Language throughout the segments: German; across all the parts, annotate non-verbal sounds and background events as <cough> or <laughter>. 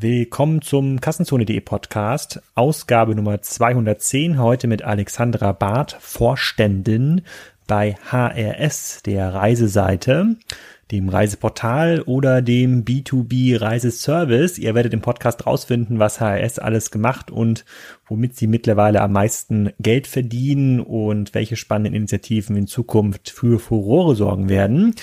Willkommen zum Kassenzone.de Podcast, Ausgabe Nummer 210, heute mit Alexandra Barth, Vorständin bei HRS, der Reiseseite dem Reiseportal oder dem B2B Reiseservice. Ihr werdet im Podcast rausfinden, was HRS alles gemacht und womit sie mittlerweile am meisten Geld verdienen und welche spannenden Initiativen in Zukunft für Furore sorgen werden.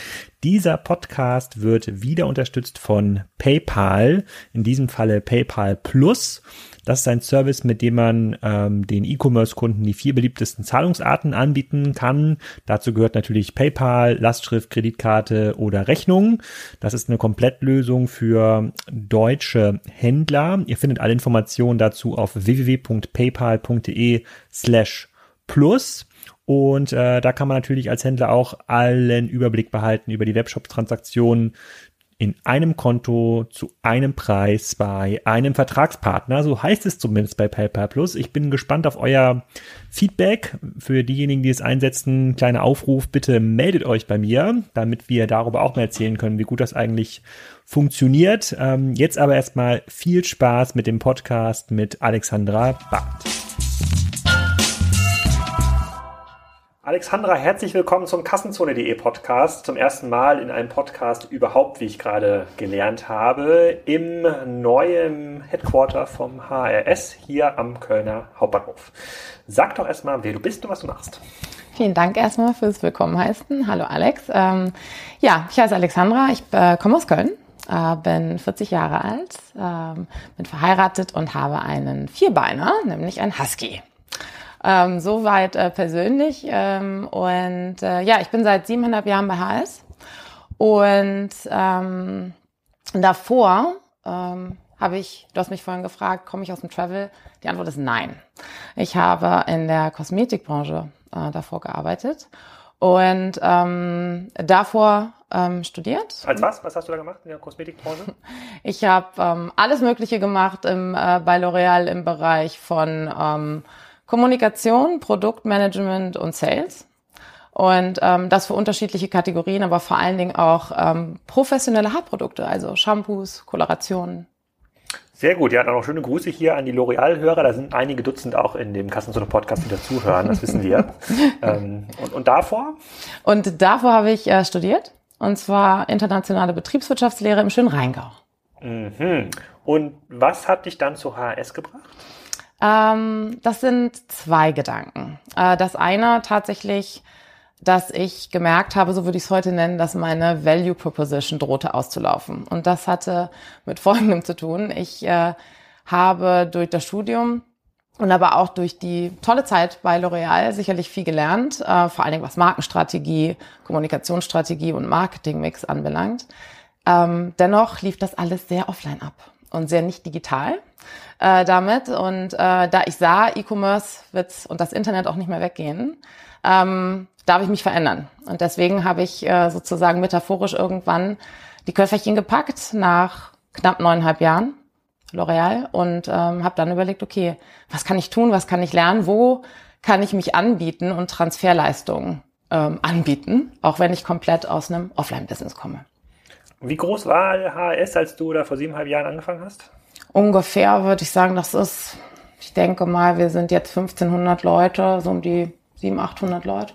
Dieser Podcast wird wieder unterstützt von PayPal, in diesem Falle PayPal Plus. Das ist ein Service, mit dem man ähm, den E-Commerce-Kunden die vier beliebtesten Zahlungsarten anbieten kann. Dazu gehört natürlich PayPal, Lastschrift, Kreditkarte oder Rechnung. Das ist eine Komplettlösung für deutsche Händler. Ihr findet alle Informationen dazu auf www.paypal.de slash plus. Und äh, da kann man natürlich als Händler auch allen Überblick behalten über die Webshop-Transaktionen, in einem Konto zu einem Preis bei einem Vertragspartner. So heißt es zumindest bei PayPal Plus. Ich bin gespannt auf euer Feedback. Für diejenigen, die es einsetzen, kleiner Aufruf, bitte meldet euch bei mir, damit wir darüber auch mal erzählen können, wie gut das eigentlich funktioniert. Ähm, jetzt aber erstmal viel Spaß mit dem Podcast mit Alexandra Barth. Alexandra, herzlich willkommen zum Kassenzone.de Podcast. Zum ersten Mal in einem Podcast überhaupt, wie ich gerade gelernt habe, im neuen Headquarter vom HRS hier am Kölner Hauptbahnhof. Sag doch erstmal, wer du bist und was du machst. Vielen Dank erstmal fürs Willkommen heißen. Hallo Alex. Ähm, ja, ich heiße Alexandra, ich äh, komme aus Köln, äh, bin 40 Jahre alt, äh, bin verheiratet und habe einen Vierbeiner, nämlich einen Husky. Ähm, Soweit äh, persönlich. Ähm, und äh, ja, ich bin seit siebeneinhalb Jahren bei HS. Und ähm, davor ähm, habe ich, du hast mich vorhin gefragt, komme ich aus dem Travel? Die Antwort ist nein. Ich habe in der Kosmetikbranche äh, davor gearbeitet und ähm, davor ähm, studiert. Als was? Was hast du da gemacht in der Kosmetikbranche? <laughs> Ich habe ähm, alles Mögliche gemacht im, äh, bei L'Oreal im Bereich von ähm, Kommunikation, Produktmanagement und Sales. Und ähm, das für unterschiedliche Kategorien, aber vor allen Dingen auch ähm, professionelle Haarprodukte, also Shampoos, Kolorationen. Sehr gut, ja, dann auch schöne Grüße hier an die L'Oreal-Hörer. Da sind einige Dutzend auch in dem Kassenzone-Podcast, die dazuhören, das wissen wir. <laughs> ähm, und, und davor? Und davor habe ich äh, studiert, und zwar internationale Betriebswirtschaftslehre im schönen Rheingau. Mhm. Und was hat dich dann zu HRS gebracht? Ähm, das sind zwei Gedanken. Äh, das eine tatsächlich, dass ich gemerkt habe, so würde ich es heute nennen, dass meine Value Proposition drohte auszulaufen. Und das hatte mit <laughs> Folgendem zu tun. Ich äh, habe durch das Studium und aber auch durch die tolle Zeit bei L'Oreal sicherlich viel gelernt, äh, vor allen Dingen was Markenstrategie, Kommunikationsstrategie und Marketingmix anbelangt. Ähm, dennoch lief das alles sehr offline ab und sehr nicht digital äh, damit. Und äh, da ich sah, E-Commerce wird und das Internet auch nicht mehr weggehen, ähm, darf ich mich verändern. Und deswegen habe ich äh, sozusagen metaphorisch irgendwann die Köfferchen gepackt nach knapp neuneinhalb Jahren L'Oreal und ähm, habe dann überlegt, okay, was kann ich tun, was kann ich lernen, wo kann ich mich anbieten und Transferleistungen ähm, anbieten, auch wenn ich komplett aus einem Offline-Business komme. Wie groß war HRS, als du da vor siebeneinhalb Jahren angefangen hast? Ungefähr würde ich sagen, das ist, ich denke mal, wir sind jetzt 1500 Leute, so um die 700, 800 Leute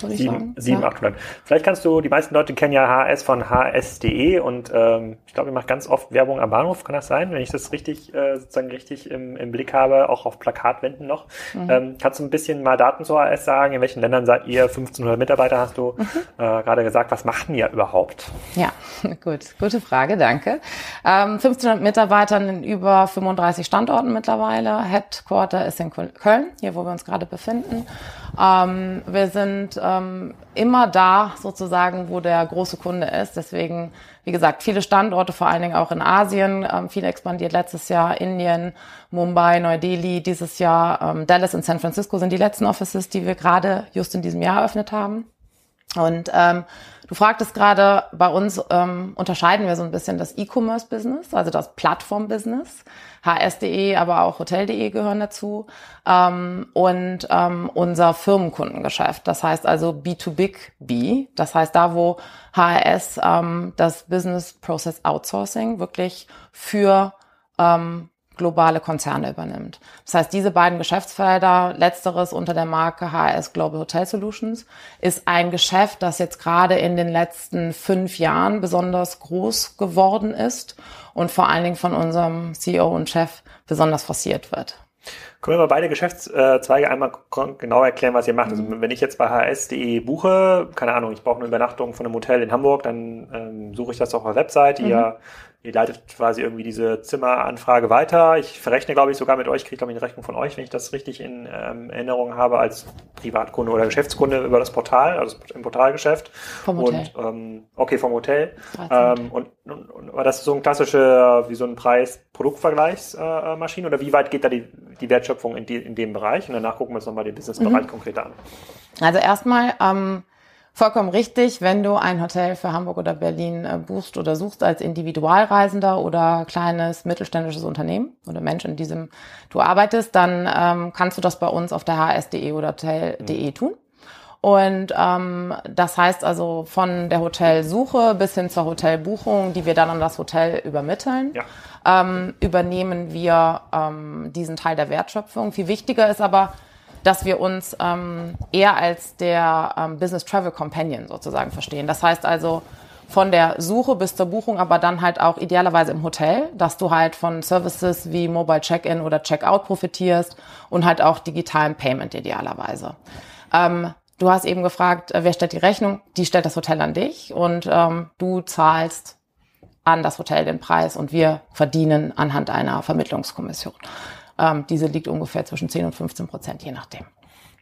würde ich sagen. 7, ja. 800. Vielleicht kannst du, die meisten Leute kennen ja HS von hs.de und ähm, ich glaube, ihr macht ganz oft Werbung am Bahnhof, kann das sein? Wenn ich das richtig, äh, sozusagen richtig im, im Blick habe, auch auf Plakatwänden noch. Mhm. Ähm, kannst du ein bisschen mal Daten zu HS sagen? In welchen Ländern seid ihr? 1500 Mitarbeiter hast du mhm. äh, gerade gesagt. Was macht ihr überhaupt? Ja, <laughs> gut. Gute Frage, danke. Ähm, 1500 Mitarbeitern in über 35 Standorten mittlerweile. Headquarter ist in Köln, hier wo wir uns gerade befinden. Ähm, wir sind ähm, immer da sozusagen, wo der große Kunde ist. Deswegen, wie gesagt, viele Standorte, vor allen Dingen auch in Asien, ähm, viel expandiert letztes Jahr, Indien, Mumbai, Neu-Delhi dieses Jahr, ähm, Dallas und San Francisco sind die letzten Offices, die wir gerade just in diesem Jahr eröffnet haben. Und ähm, du fragtest gerade, bei uns ähm, unterscheiden wir so ein bisschen das E-Commerce-Business, also das Plattform-Business. HS.de, aber auch Hotel.de gehören dazu. Ähm, und ähm, unser Firmenkundengeschäft. Das heißt also B2Big-B. Das heißt da, wo HRS ähm, das Business Process Outsourcing wirklich für ähm, globale Konzerne übernimmt. Das heißt, diese beiden Geschäftsfelder, letzteres unter der Marke HS Global Hotel Solutions, ist ein Geschäft, das jetzt gerade in den letzten fünf Jahren besonders groß geworden ist und vor allen Dingen von unserem CEO und Chef besonders forciert wird. Können wir mal beide Geschäftszweige einmal genau erklären, was ihr macht? Also wenn ich jetzt bei hs.de buche, keine Ahnung, ich brauche eine Übernachtung von einem Hotel in Hamburg, dann ähm, suche ich das auf der Webseite. Mhm. Ihr Ihr leitet quasi irgendwie diese Zimmeranfrage weiter. Ich verrechne, glaube ich, sogar mit euch, kriege, glaube ich, eine Rechnung von euch, wenn ich das richtig in ähm, Erinnerung habe, als Privatkunde oder Geschäftskunde über das Portal, also im Portalgeschäft. Vom Hotel. Und, ähm, okay, vom Hotel. Ähm, und, und, und das ist so ein klassischer, wie so ein Preis-Produktvergleichsmaschine äh, oder wie weit geht da die, die Wertschöpfung in, die, in dem Bereich? Und danach gucken wir uns nochmal den Businessbereich mhm. konkreter an. Also erstmal, ähm, Vollkommen richtig, wenn du ein Hotel für Hamburg oder Berlin äh, buchst oder suchst als Individualreisender oder kleines mittelständisches Unternehmen oder Mensch, in diesem du arbeitest, dann ähm, kannst du das bei uns auf der hs.de oder hotel.de mhm. tun. Und ähm, das heißt also von der Hotelsuche bis hin zur Hotelbuchung, die wir dann an das Hotel übermitteln, ja. ähm, übernehmen wir ähm, diesen Teil der Wertschöpfung. Viel wichtiger ist aber, dass wir uns ähm, eher als der ähm, Business Travel Companion sozusagen verstehen. Das heißt also von der Suche bis zur Buchung, aber dann halt auch idealerweise im Hotel, dass du halt von Services wie Mobile Check-in oder Check-out profitierst und halt auch digitalen Payment idealerweise. Ähm, du hast eben gefragt, äh, wer stellt die Rechnung? Die stellt das Hotel an dich und ähm, du zahlst an das Hotel den Preis und wir verdienen anhand einer Vermittlungskommission. Ähm, diese liegt ungefähr zwischen 10 und 15 Prozent, je nachdem.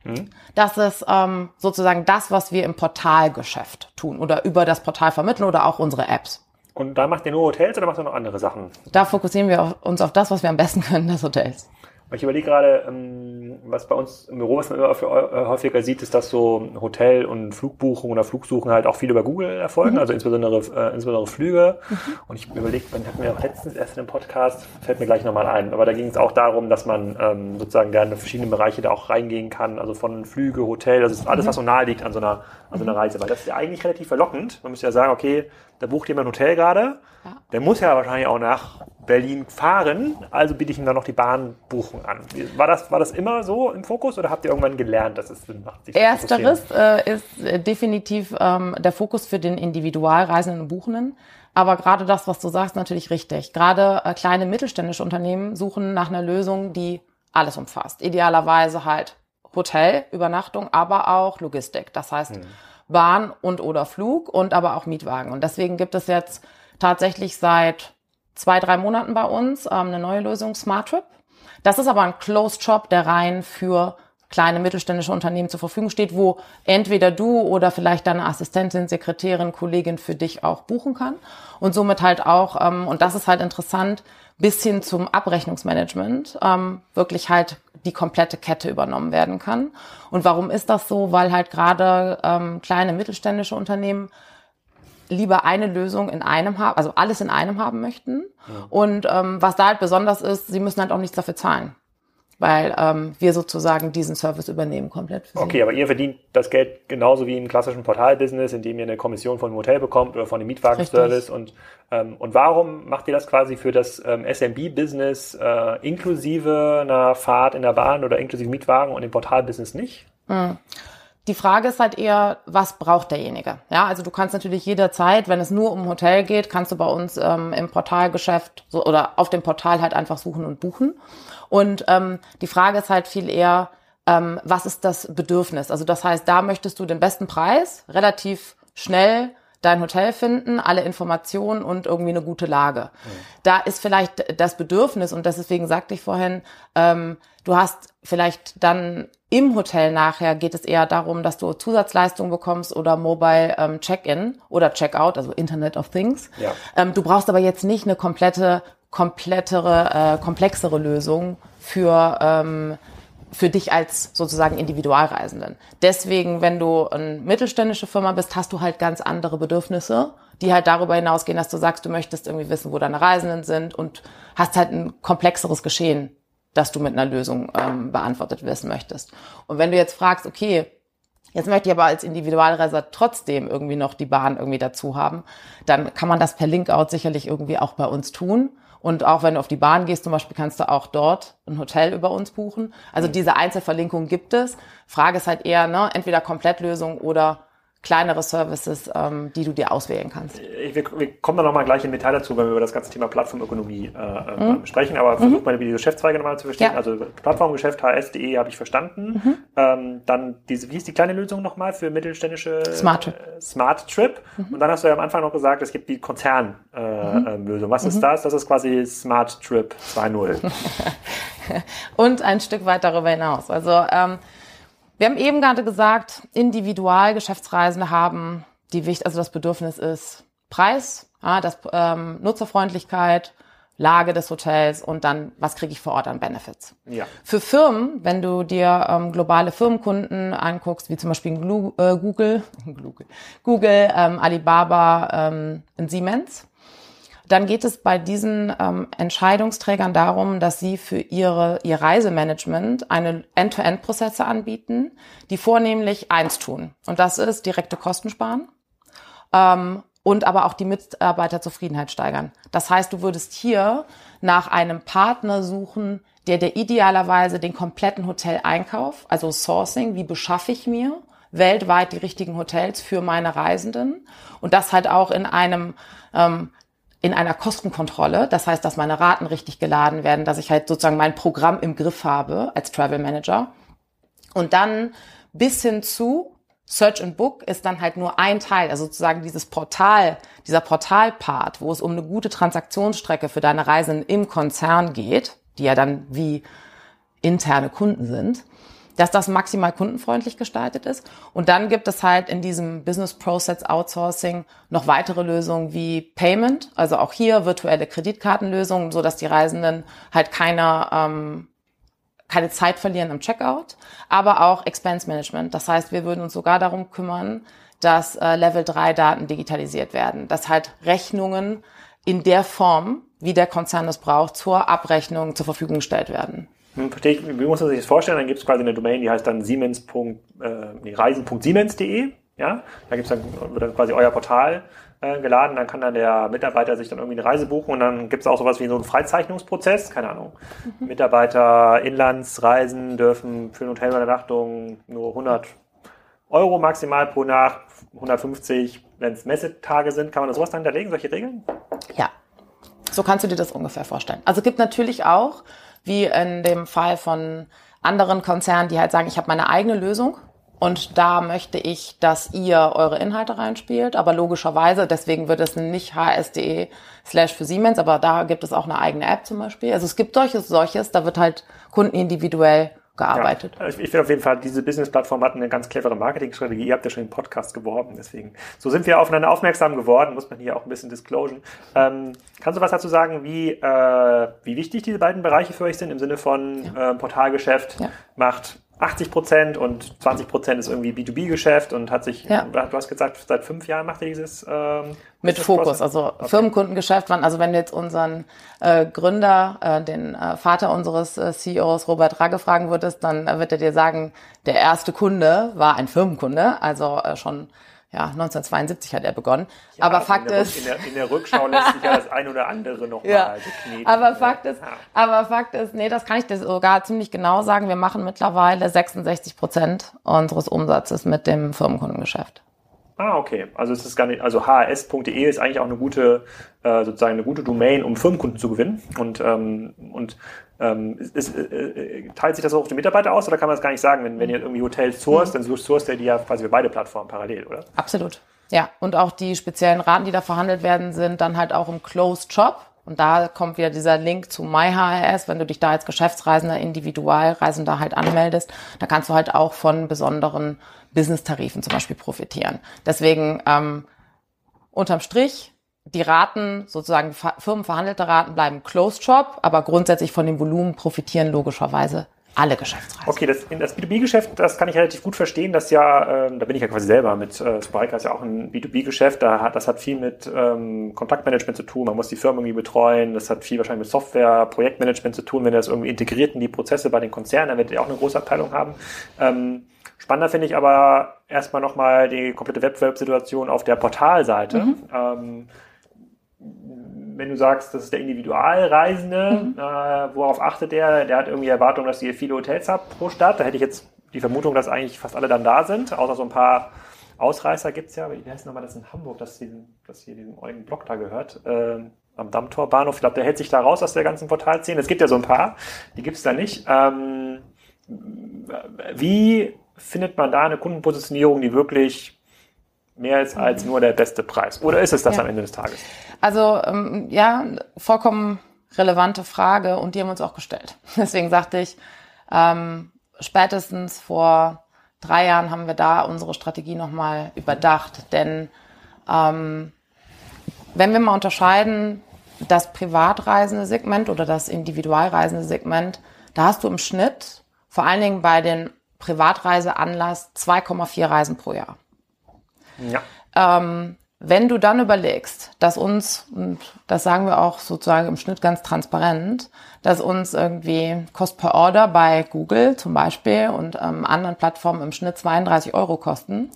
Mhm. Das ist ähm, sozusagen das, was wir im Portalgeschäft tun oder über das Portal vermitteln oder auch unsere Apps. Und da macht ihr nur Hotels oder macht ihr noch andere Sachen? Da fokussieren wir uns auf das, was wir am besten können, das Hotels. Ich überlege gerade, ähm, was bei uns im Büro, was man immer äh, häufiger sieht, ist, dass so Hotel- und Flugbuchungen oder Flugsuchen halt auch viel über Google erfolgen, mhm. also insbesondere, äh, insbesondere Flüge. Mhm. Und ich überlege, man hatten wir auch letztens erst in einem Podcast, fällt mir gleich nochmal ein, aber da ging es auch darum, dass man ähm, sozusagen in verschiedene Bereiche da auch reingehen kann, also von Flüge, Hotel, das ist alles, mhm. was so nahe liegt an so einer, an so einer mhm. Reise, weil das ist ja eigentlich relativ verlockend. Man müsste ja sagen, okay, da bucht jemand ein Hotel gerade, ja. der muss ja wahrscheinlich auch nach Berlin fahren, also biete ich ihm dann noch die Bahnbuchung an. War das, war das immer so im Fokus oder habt ihr irgendwann gelernt, dass es Sinn macht? Ersteres äh, ist äh, definitiv ähm, der Fokus für den Individualreisenden und Buchenden. Aber gerade das, was du sagst, natürlich richtig. Gerade äh, kleine mittelständische Unternehmen suchen nach einer Lösung, die alles umfasst. Idealerweise halt Hotel, Übernachtung, aber auch Logistik. Das heißt, hm. Bahn und oder Flug und aber auch Mietwagen. Und deswegen gibt es jetzt tatsächlich seit zwei, drei Monaten bei uns ähm, eine neue Lösung, Smart Trip. Das ist aber ein Closed Shop, der rein für kleine mittelständische Unternehmen zur Verfügung steht, wo entweder du oder vielleicht deine Assistentin, Sekretärin, Kollegin für dich auch buchen kann. Und somit halt auch, ähm, und das ist halt interessant, bis hin zum Abrechnungsmanagement ähm, wirklich halt die komplette Kette übernommen werden kann. Und warum ist das so? Weil halt gerade ähm, kleine mittelständische Unternehmen lieber eine Lösung in einem haben, also alles in einem haben möchten. Ja. Und ähm, was da halt besonders ist, sie müssen halt auch nichts dafür zahlen weil ähm, wir sozusagen diesen Service übernehmen komplett. Für okay, aber ihr verdient das Geld genauso wie im klassischen Portalbusiness, indem ihr eine Kommission von einem Hotel bekommt oder von dem Mietwagenservice. Und, ähm, und warum macht ihr das quasi für das ähm, SMB-Business äh, inklusive einer Fahrt in der Bahn oder inklusive Mietwagen und dem Portalbusiness nicht? Mhm. Die Frage ist halt eher, was braucht derjenige? Ja, also du kannst natürlich jederzeit, wenn es nur um Hotel geht, kannst du bei uns ähm, im Portalgeschäft so, oder auf dem Portal halt einfach suchen und buchen. Und ähm, die Frage ist halt viel eher, ähm, was ist das Bedürfnis? Also das heißt, da möchtest du den besten Preis, relativ schnell dein Hotel finden, alle Informationen und irgendwie eine gute Lage. Mhm. Da ist vielleicht das Bedürfnis, und deswegen sagte ich vorhin, ähm, du hast vielleicht dann im Hotel nachher geht es eher darum, dass du Zusatzleistungen bekommst oder Mobile ähm, Check-in oder Check-out, also Internet of Things. Ja. Ähm, du brauchst aber jetzt nicht eine komplette komplettere, äh, komplexere Lösung für, ähm, für dich als sozusagen Individualreisenden. Deswegen, wenn du eine mittelständische Firma bist, hast du halt ganz andere Bedürfnisse, die halt darüber hinausgehen, dass du sagst, du möchtest irgendwie wissen, wo deine Reisenden sind und hast halt ein komplexeres Geschehen, das du mit einer Lösung ähm, beantwortet wissen möchtest. Und wenn du jetzt fragst, okay, Jetzt möchte ich aber als Individualreiser trotzdem irgendwie noch die Bahn irgendwie dazu haben. Dann kann man das per Linkout sicherlich irgendwie auch bei uns tun Und auch wenn du auf die Bahn gehst, zum Beispiel, kannst du auch dort ein Hotel über uns buchen. Also diese Einzelverlinkung gibt es. Frage ist halt eher, ne, entweder Komplettlösung oder kleinere Services, ähm, die du dir auswählen kannst. Wir, wir, kommen da nochmal gleich im Detail dazu, wenn wir über das ganze Thema Plattformökonomie äh, mhm. sprechen, aber versuch mhm. mal die Geschäftszweige nochmal zu verstehen. Ja. Also Plattformgeschäft hs.de habe ich verstanden. Mhm. Ähm, dann diese, wie ist die kleine Lösung nochmal für mittelständische Smart Trip. Äh, Smart Trip. Mhm. Und dann hast du ja am Anfang noch gesagt, es gibt die Konzernlösung. Äh, mhm. äh, Was ist mhm. das? Das ist quasi Smart Trip 2.0. <laughs> Und ein Stück weit darüber hinaus. Also ähm, wir haben eben gerade gesagt, individual Geschäftsreisende haben die Wicht, also das Bedürfnis ist Preis, ja, das ähm, Nutzerfreundlichkeit, Lage des Hotels und dann, was kriege ich vor Ort an Benefits. Ja. Für Firmen, wenn du dir ähm, globale Firmenkunden anguckst, wie zum Beispiel äh, Google, <laughs> Google, Google ähm, Alibaba, ähm, Siemens, dann geht es bei diesen ähm, Entscheidungsträgern darum, dass sie für ihre, ihr Reisemanagement eine End-to-End-Prozesse anbieten, die vornehmlich eins tun. Und das ist direkte Kosten sparen ähm, und aber auch die Mitarbeiterzufriedenheit steigern. Das heißt, du würdest hier nach einem Partner suchen, der dir idealerweise den kompletten Hoteleinkauf, also Sourcing, wie beschaffe ich mir weltweit die richtigen Hotels für meine Reisenden und das halt auch in einem ähm, in einer Kostenkontrolle. Das heißt, dass meine Raten richtig geladen werden, dass ich halt sozusagen mein Programm im Griff habe als Travel Manager. Und dann bis hin zu Search and Book ist dann halt nur ein Teil, also sozusagen dieses Portal, dieser Portalpart, wo es um eine gute Transaktionsstrecke für deine Reisen im Konzern geht, die ja dann wie interne Kunden sind dass das maximal kundenfreundlich gestaltet ist. Und dann gibt es halt in diesem Business Process Outsourcing noch weitere Lösungen wie Payment, also auch hier virtuelle Kreditkartenlösungen, so dass die Reisenden halt keine ähm, keine Zeit verlieren am Checkout, aber auch Expense Management. Das heißt, wir würden uns sogar darum kümmern, dass äh, Level 3 Daten digitalisiert werden, dass halt Rechnungen in der Form, wie der Konzern es braucht, zur Abrechnung zur Verfügung gestellt werden. Hm, wie muss man sich das vorstellen? Dann gibt es quasi eine Domain, die heißt dann siemens. Äh, nee, reisen.siemens.de. Ja, da gibt's dann, wird dann quasi euer Portal äh, geladen, dann kann dann der Mitarbeiter sich dann irgendwie eine Reise buchen und dann gibt es auch sowas wie so einen Freizeichnungsprozess, keine Ahnung. Mhm. Mitarbeiter Inlandsreisen dürfen für eine Hotelübernachtung nur 100 Euro maximal pro Nacht, 150, wenn es Messetage sind. Kann man da sowas dann hinterlegen, solche Regeln? Ja, so kannst du dir das ungefähr vorstellen. Also es gibt natürlich auch wie in dem Fall von anderen Konzernen, die halt sagen, ich habe meine eigene Lösung und da möchte ich, dass ihr eure Inhalte reinspielt. Aber logischerweise, deswegen wird es nicht hs.de slash für Siemens, aber da gibt es auch eine eigene App zum Beispiel. Also es gibt solches, solches, da wird halt Kunden individuell gearbeitet. Ja, ich, ich finde auf jeden Fall, diese Business-Plattform hat eine ganz clevere Marketingstrategie. Ihr habt ja schon im Podcast geworben, deswegen. So sind wir aufeinander aufmerksam geworden, muss man hier auch ein bisschen disclosen. Ähm, kannst du was dazu sagen, wie, äh, wie wichtig diese beiden Bereiche für euch sind im Sinne von ja. äh, Portalgeschäft ja. macht 80 Prozent und 20 Prozent ist irgendwie B2B-Geschäft und hat sich, ja. du hast gesagt, seit fünf Jahren macht ihr dieses ähm, mit Fokus, also okay. Firmenkundengeschäft. Also wenn du jetzt unseren äh, Gründer, äh, den äh, Vater unseres äh, CEOs Robert Ragge fragen würdest, dann äh, wird er dir sagen, der erste Kunde war ein Firmenkunde, also äh, schon ja, 1972 hat er begonnen. Ja, aber also Fakt ist. In der, in der, Rückschau lässt sich ja das ein oder andere nochmal <laughs> ja. geknetet. Aber Fakt ist, ja. aber Fakt ist, nee, das kann ich dir sogar ziemlich genau sagen. Wir machen mittlerweile 66 Prozent unseres Umsatzes mit dem Firmenkundengeschäft. Ah, okay. Also es ist gar nicht, also hs.de ist eigentlich auch eine gute, äh, sozusagen eine gute Domain, um Firmenkunden zu gewinnen. Und, ähm, und ähm, ist, äh, äh, teilt sich das auch auf die Mitarbeiter aus oder kann man das gar nicht sagen? Wenn, wenn ihr irgendwie Hotels sourced, mhm. dann sourced ihr die ja quasi für beide Plattformen parallel, oder? Absolut. Ja, und auch die speziellen Raten, die da verhandelt werden, sind dann halt auch im Closed Shop. Und da kommt wieder dieser Link zu MyHRS. Wenn du dich da als Geschäftsreisender, Individualreisender halt anmeldest, da kannst du halt auch von besonderen Business-Tarifen zum Beispiel profitieren. Deswegen ähm, unterm Strich die Raten, sozusagen firmenverhandelte Raten bleiben Closed Shop, aber grundsätzlich von dem Volumen profitieren logischerweise alle Geschäftsreisen. Okay, das, das B2B-Geschäft, das kann ich relativ gut verstehen. Das ja, ähm, da bin ich ja quasi selber mit äh, Spryker ist ja auch ein B2B-Geschäft. Da hat, das hat viel mit ähm, Kontaktmanagement zu tun. Man muss die Firmen irgendwie betreuen. Das hat viel wahrscheinlich mit Software, Projektmanagement zu tun. Wenn ihr das irgendwie integriert in die Prozesse bei den Konzernen, dann werdet ihr auch eine große Abteilung haben. Ähm, spannender finde ich aber erstmal nochmal die komplette Wettbewerbssituation auf der Portalseite. Mhm. Ähm, wenn du sagst, das ist der Individualreisende, mhm. äh, worauf achtet der? Der hat irgendwie Erwartungen, dass ihr viele Hotels habt pro Stadt. Da hätte ich jetzt die Vermutung, dass eigentlich fast alle dann da sind, außer so ein paar Ausreißer gibt's ja. Wie heißt nochmal das in Hamburg, dass, die, dass hier diesem Eugen Block da gehört? Äh, am Dammtorbahnhof. Ich glaube, der hält sich da raus aus der ganzen Portalszene. Es gibt ja so ein paar, die gibt's da nicht. Ähm, wie findet man da eine Kundenpositionierung, die wirklich mehr ist als nur der beste Preis? Oder ist es das ja. am Ende des Tages? Also ähm, ja, vollkommen relevante Frage und die haben wir uns auch gestellt. <laughs> Deswegen sagte ich, ähm, spätestens vor drei Jahren haben wir da unsere Strategie nochmal überdacht. Denn ähm, wenn wir mal unterscheiden, das privatreisende Segment oder das individualreisende Segment, da hast du im Schnitt vor allen Dingen bei den Privatreiseanlass 2,4 Reisen pro Jahr. Ja. Ähm, wenn du dann überlegst, dass uns, und das sagen wir auch sozusagen im Schnitt ganz transparent, dass uns irgendwie Cost per Order bei Google zum Beispiel und ähm, anderen Plattformen im Schnitt 32 Euro kosten,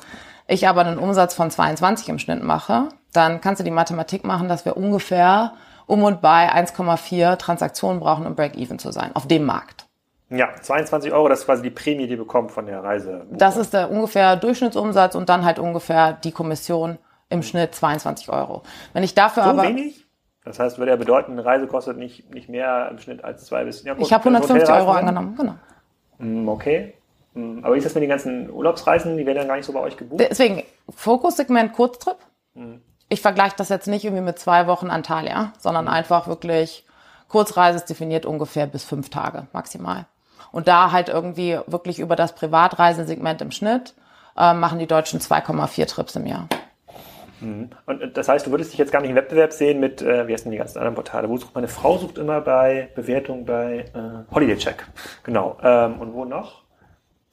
ich aber einen Umsatz von 22 im Schnitt mache, dann kannst du die Mathematik machen, dass wir ungefähr um und bei 1,4 Transaktionen brauchen, um Break-Even zu sein, auf dem Markt. Ja, 22 Euro, das ist quasi die Prämie, die ihr bekommt von der Reise. Das ist der ungefähr Durchschnittsumsatz und dann halt ungefähr die Kommission im Schnitt 22 Euro. Wenn ich dafür so aber wenig? Das heißt, würde ja bedeuten, eine Reise kostet nicht, nicht mehr im Schnitt als zwei bis. Ja, gut, ich habe 150 Euro angenommen, genau. Mm, okay. Mm, aber wie ist das mit den ganzen Urlaubsreisen? Die werden dann gar nicht so bei euch gebucht? Deswegen, Fokussegment Kurztrip. Hm. Ich vergleiche das jetzt nicht irgendwie mit zwei Wochen Antalya, sondern hm. einfach wirklich Kurzreise ist definiert ungefähr bis fünf Tage maximal. Und da halt irgendwie wirklich über das Privatreisesegment im Schnitt äh, machen die Deutschen 2,4 Trips im Jahr. Mhm. Und das heißt, du würdest dich jetzt gar nicht im Wettbewerb sehen mit, äh, wie heißen die ganzen anderen Portale? Wo sucht meine Frau sucht immer bei Bewertung bei äh, Holiday Check. Genau. Ähm, und wo noch?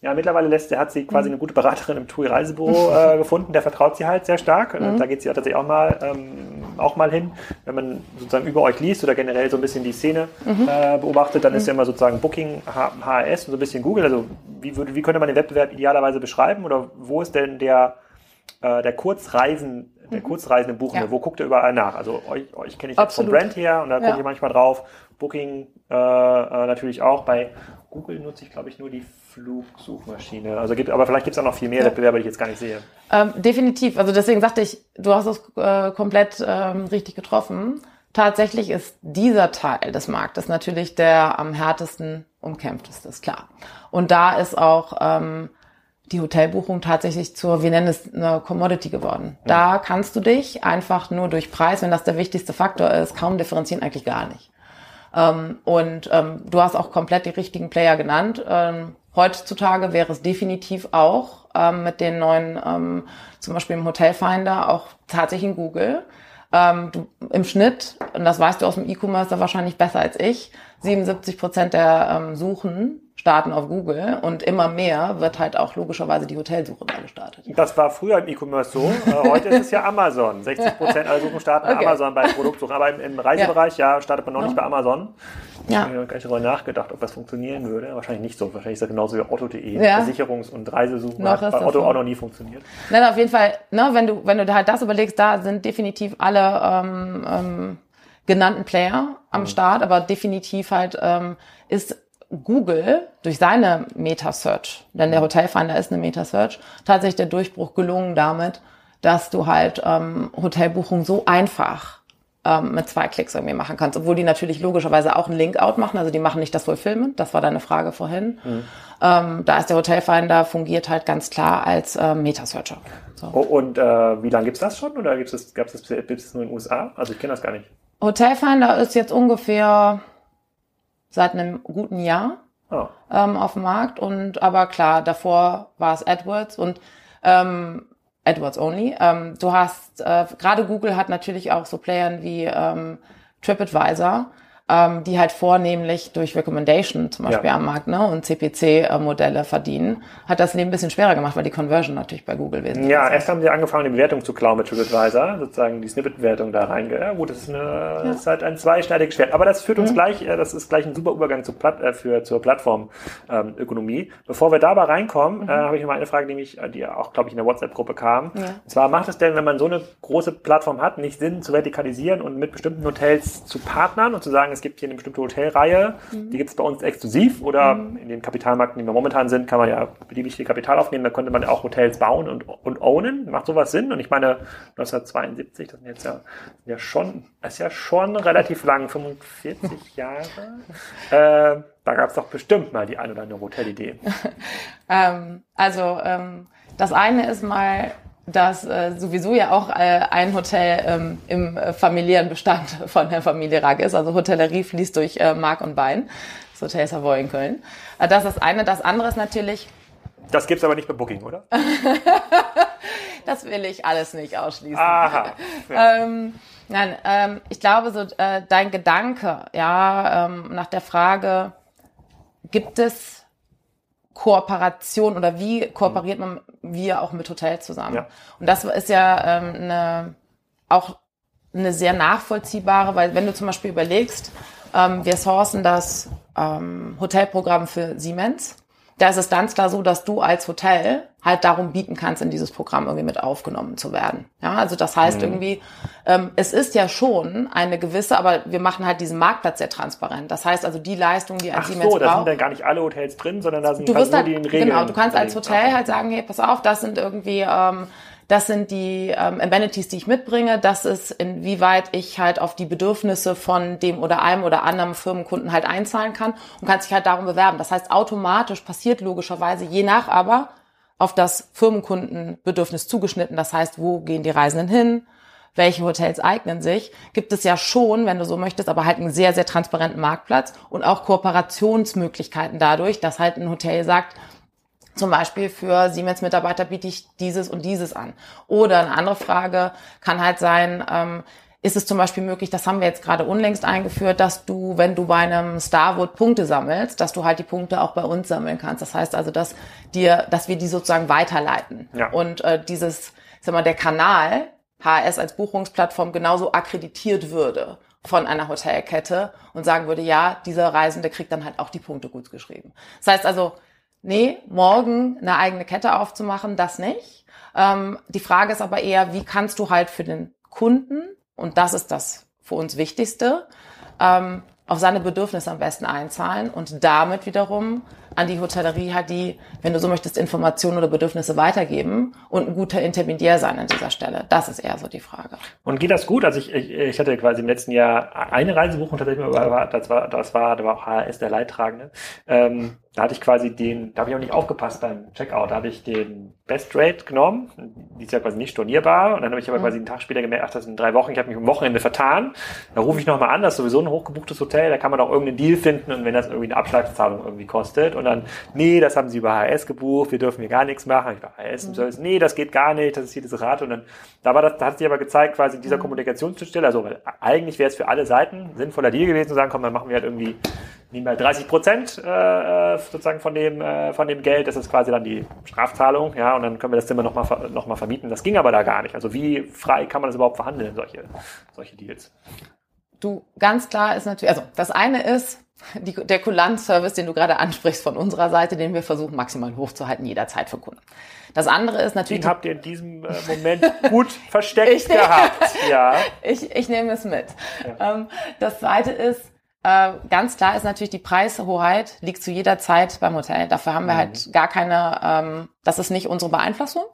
Ja, mittlerweile lässt, hat sie quasi mhm. eine gute Beraterin im TUI Reisebüro äh, <laughs> gefunden, der vertraut sie halt sehr stark. Mhm. Da geht sie tatsächlich auch mal, ähm, auch mal hin. Wenn man sozusagen über euch liest oder generell so ein bisschen die Szene mhm. äh, beobachtet, dann ist ja immer sozusagen Booking, HRS und so ein bisschen Google. Also wie, würde, wie könnte man den Wettbewerb idealerweise beschreiben? Oder wo ist denn der, äh, der Kurzreisen, der mhm. Kurzreisende Buchende? Ja. Wo guckt ihr überall nach? Also euch, euch kenne ich jetzt vom Brand her und da ja. gucke ich manchmal drauf. Booking äh, äh, natürlich auch. Bei Google nutze ich, glaube ich, nur die Flugsuchmaschine. Also gibt, aber vielleicht gibt es auch noch viel mehr ja. Wettbewerber, die ich jetzt gar nicht sehe. Ähm, definitiv. Also deswegen sagte ich, du hast es äh, komplett ähm, richtig getroffen. Tatsächlich ist dieser Teil des Marktes natürlich der am härtesten umkämpfteste, ist klar. Und da ist auch ähm, die Hotelbuchung tatsächlich zur, wir nennen es eine Commodity geworden. Ja. Da kannst du dich einfach nur durch Preis, wenn das der wichtigste Faktor ist, kaum differenzieren, eigentlich gar nicht. Ähm, und ähm, du hast auch komplett die richtigen Player genannt. Ähm, heutzutage wäre es definitiv auch ähm, mit den neuen, ähm, zum Beispiel im Hotelfinder, auch tatsächlich in Google. Ähm, du, Im Schnitt, und das weißt du aus dem E-Commerce wahrscheinlich besser als ich, 77 Prozent der ähm, Suchen starten auf Google und immer mehr wird halt auch logischerweise die Hotelsuche da gestartet. Das war früher im E-Commerce so. Äh, heute ist es ja Amazon. <laughs> 60 Prozent aller Suchen starten okay. bei Amazon bei Produktsuchen. Aber im, im Reisebereich, ja. ja. startet man noch ja. nicht bei Amazon. Ja. Ich habe gar nicht darüber nachgedacht, ob das funktionieren würde. Wahrscheinlich nicht so. Wahrscheinlich ist das genauso wie Otto.de. Ja. Versicherungs- und Reisesuchen noch hat bei Otto so. auch noch nie funktioniert. Nein, auf jeden Fall, ne, wenn du, wenn du halt das überlegst, da sind definitiv alle ähm, ähm, genannten Player am mhm. Start, aber definitiv halt ähm, ist Google durch seine Meta-Search, denn der Hotelfinder ist eine Meta-Search, tatsächlich der Durchbruch gelungen damit, dass du halt ähm, Hotelbuchungen so einfach ähm, mit zwei Klicks irgendwie machen kannst, obwohl die natürlich logischerweise auch einen Link-Out machen, also die machen nicht das Fulfillment, das war deine Frage vorhin. Mhm. Ähm, da ist der Hotelfinder fungiert halt ganz klar als äh, Meta-Searcher. So. Oh, und äh, wie lange gibt's das schon oder gibt's das, gab's das, gibt's das nur in den USA? Also ich kenne das gar nicht. Hotelfinder ist jetzt ungefähr seit einem guten Jahr oh. ähm, auf dem Markt. Und aber klar, davor war es AdWords und ähm, AdWords only. Ähm, du hast äh, gerade Google hat natürlich auch so Playern wie ähm, TripAdvisor, ähm, die halt vornehmlich durch Recommendation zum Beispiel Ja. am Markt ne, und CPC-Modelle verdienen, hat das Leben ein bisschen schwerer gemacht, weil die Conversion natürlich bei Google wesentlich Ja, erst haben sie angefangen, die Bewertung zu klauen mit TripAdvisor, sozusagen die Snippet-Bewertung da rein. Ja, gut, das ist, eine, das ist halt ein zweischneidiges Schwert. Aber das führt uns gleich, äh, das ist gleich ein super Übergang zu Platt, äh, für, zur Plattformökonomie. Bevor wir dabei reinkommen, äh, habe ich noch mal eine Frage, die, mich, äh, die auch, glaube ich, in der WhatsApp-Gruppe kam. Ja. Und zwar macht es denn, wenn man so eine große Plattform hat, nicht Sinn zu vertikalisieren und mit bestimmten Hotels zu partnern und zu sagen, es gibt hier eine bestimmte Hotelreihe, die gibt es bei uns exklusiv oder in den Kapitalmärkten, die wir momentan sind, kann man ja beliebig viel Kapital aufnehmen, da könnte man auch Hotels bauen und, und ownen. Macht sowas Sinn? Und ich meine, 1972, das sind jetzt ja, ja schon, das ist ja schon relativ lang, 45 <laughs> Jahre. Äh, da gab es doch bestimmt mal die ein oder andere Hotelidee. <laughs> Ähm, also ähm, das eine ist mal, dass äh, sowieso ja auch äh, ein Hotel ähm, im äh, familiären Bestand <laughs> von der Familie Rag ist. Also Hotellerie fließt durch äh, Mark und Bein. Das Hotel Savoy in Köln. Äh, das ist das eine. Das andere ist natürlich, Das gibt's aber nicht bei Booking, oder? <laughs> das will ich alles nicht ausschließen. Aha. <laughs> Ja. Ähm, nein, ähm, ich glaube, so äh, dein Gedanke, ja, ähm, nach der Frage, gibt es Kooperation oder wie kooperiert man wir auch mit Hotels zusammen? Ja. Und das ist ja ähm, eine, auch eine sehr nachvollziehbare, weil wenn du zum Beispiel überlegst, ähm, wir sourcen das ähm, Hotelprogramm für Siemens, da ist es ganz klar so, dass du als Hotel halt darum bieten kannst, in dieses Programm irgendwie mit aufgenommen zu werden. Ja, also das Mhm. heißt irgendwie, ähm, es ist ja schon eine gewisse, aber wir machen halt diesen Marktplatz sehr transparent. Das heißt also die Leistung, die ein Ach Siemens so, da sind dann gar nicht alle Hotels drin, sondern da sind Du quasi wirst nur halt, die in Regeln. genau, du kannst als. Hotel halt sagen, hey, pass auf, das sind irgendwie, ähm, das sind die ähm, Amenities, die ich mitbringe, das ist inwieweit ich halt auf die Bedürfnisse von dem oder einem oder anderen Firmenkunden halt einzahlen kann und kannst dich halt darum bewerben. Das heißt, automatisch passiert logischerweise je nach aber auf das Firmenkundenbedürfnis zugeschnitten. Das heißt, wo gehen die Reisenden hin? welche Hotels eignen sich, gibt es ja schon, wenn du so möchtest, aber halt einen sehr, sehr transparenten Marktplatz und auch Kooperationsmöglichkeiten dadurch, dass halt ein Hotel sagt, zum Beispiel für Siemens-Mitarbeiter biete ich dieses und dieses an. Oder eine andere Frage kann halt sein, ähm, ist es zum Beispiel möglich, das haben wir jetzt gerade unlängst eingeführt, dass du, wenn du bei einem Starwood Punkte sammelst, dass du halt die Punkte auch bei uns sammeln kannst. Das heißt also, dass dir, dass wir die sozusagen weiterleiten. Ja. Und äh, dieses, sag mal, der Kanal HS als Buchungsplattform genauso akkreditiert würde von einer Hotelkette und sagen würde, ja, dieser Reisende kriegt dann halt auch die Punkte gut geschrieben. Das heißt also, nee, morgen eine eigene Kette aufzumachen, das nicht. Ähm, die Frage ist aber eher, wie kannst du halt für den Kunden, und das ist das für uns Wichtigste, ähm, auf seine Bedürfnisse am besten einzahlen und damit wiederum an die Hotellerie halt die, wenn du so möchtest, Informationen oder Bedürfnisse weitergeben und ein guter Intermediär sein an dieser Stelle. Das ist eher so die Frage. Und geht das gut? Also ich, ich, ich hatte quasi im letzten Jahr eine Reisebuchung tatsächlich, das war, das war, da war auch HRS der Leidtragende. Ähm, da hatte ich quasi den, da habe ich auch nicht aufgepasst beim Checkout, da habe ich den Best Rate genommen, die ist ja quasi nicht stornierbar. Und dann habe ich aber Mhm. quasi einen Tag später gemerkt, ach, das sind drei Wochen, ich habe mich am Wochenende vertan. Da rufe ich nochmal an, das ist sowieso ein hochgebuchtes Hotel, da kann man auch irgendeinen Deal finden. Und wenn das irgendwie eine Abschlagszahlung irgendwie kostet. Und dann, nee, das haben sie über HRS gebucht, wir dürfen hier gar nichts machen. Ich war HRS im Service, nee, das geht gar nicht, das ist hier das Rad. Und dann, da war das, da hat sich aber gezeigt, quasi dieser Kommunikationsstelle, also weil eigentlich wäre es für alle Seiten sinnvoller Deal gewesen zu sagen, komm, dann machen wir halt irgendwie nehmen wir 30 Prozent äh, sozusagen von dem äh, von dem Geld, das ist quasi dann die Strafzahlung, ja, und dann können wir das Zimmer nochmal noch mal vermieten. Das ging aber da gar nicht. Also wie frei kann man das überhaupt verhandeln, solche, solche Deals? Du, ganz klar ist natürlich, also das eine ist, die, der Kulanzservice, den du gerade ansprichst von unserer Seite, den wir versuchen maximal hochzuhalten, jederzeit für Kunden. Das andere ist natürlich, Den habt ihr in diesem äh, Moment gut <laughs> versteckt Ich- gehabt. Ja. <laughs> ich, ich nehme es mit. Ähm, das zweite ist, äh, ganz klar ist natürlich, die Preishoheit liegt zu jeder Zeit beim Hotel. Dafür haben wir halt gar keine, ähm, das ist nicht unsere Beeinflussung.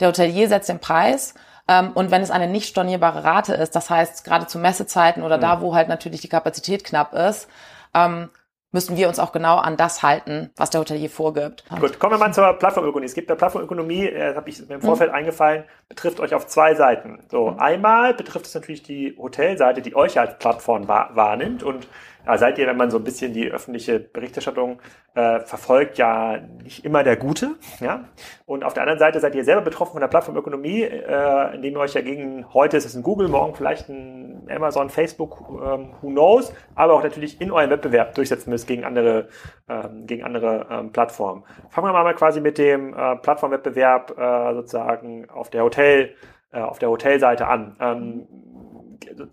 Der Hotelier setzt den Preis. Ähm, und wenn es eine nicht stornierbare Rate ist, das heißt gerade zu Messezeiten oder da, wo halt natürlich die Kapazität knapp ist, ähm, müssen wir uns auch genau an das halten, was der Hotelier vorgibt. Gut, kommen wir mal zur Plattformökonomie. Es gibt ja Plattformökonomie, äh, habe ich mir im Vorfeld eingefallen, betrifft euch auf zwei Seiten. So, einmal betrifft es natürlich die Hotelseite, die euch als Plattform wahr, wahrnimmt und da seid ihr, wenn man so ein bisschen die öffentliche Berichterstattung äh, verfolgt, ja nicht immer der Gute. Ja? Und auf der anderen Seite seid ihr selber betroffen von der Plattformökonomie, äh, indem ihr euch ja gegen, heute ist es ein Google, morgen vielleicht ein Amazon, Facebook, ähm, who knows, aber auch natürlich in eurem Wettbewerb durchsetzen müsst gegen andere, ähm, gegen andere ähm, Plattformen. Fangen wir mal quasi mit dem äh, Plattformwettbewerb äh, sozusagen auf der Hotel, äh, auf der Hotelseite an. Ähm,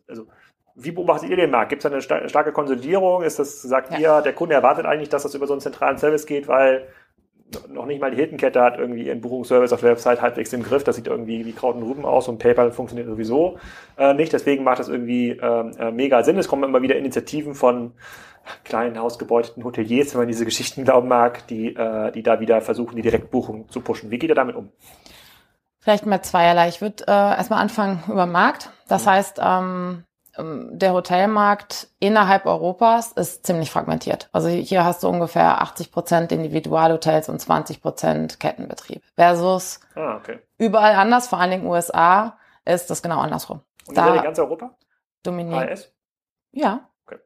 also, wie beobachtet ihr den Markt? Gibt es eine starke Konsolidierung? Ist das, sagt ja. ihr, der Kunde erwartet eigentlich, dass das über so einen zentralen Service geht, weil noch nicht mal die Hilton-Kette hat irgendwie ihren Buchungsservice auf der Website halbwegs im Griff. Das sieht irgendwie wie Kraut und Rüben aus und PayPal funktioniert sowieso äh, nicht. Deswegen macht das irgendwie ähm, äh, mega Sinn. Es kommen immer wieder Initiativen von kleinen hausgebeuteten Hoteliers, wenn man diese Geschichten glauben mag, die, äh, die da wieder versuchen, die Direktbuchung zu pushen. Wie geht ihr damit um? Vielleicht mal zweierlei. Ich würde äh, erstmal anfangen über Markt. Das mhm. heißt, ähm, der Hotelmarkt innerhalb Europas ist ziemlich fragmentiert. Also hier hast du ungefähr 80 Prozent Individualhotels und 20 Prozent Kettenbetrieb. Versus ah, okay. überall anders, vor allen Dingen USA, ist das genau andersrum. Und da in ganz Europa? Dominiert. AS? Ja. Okay.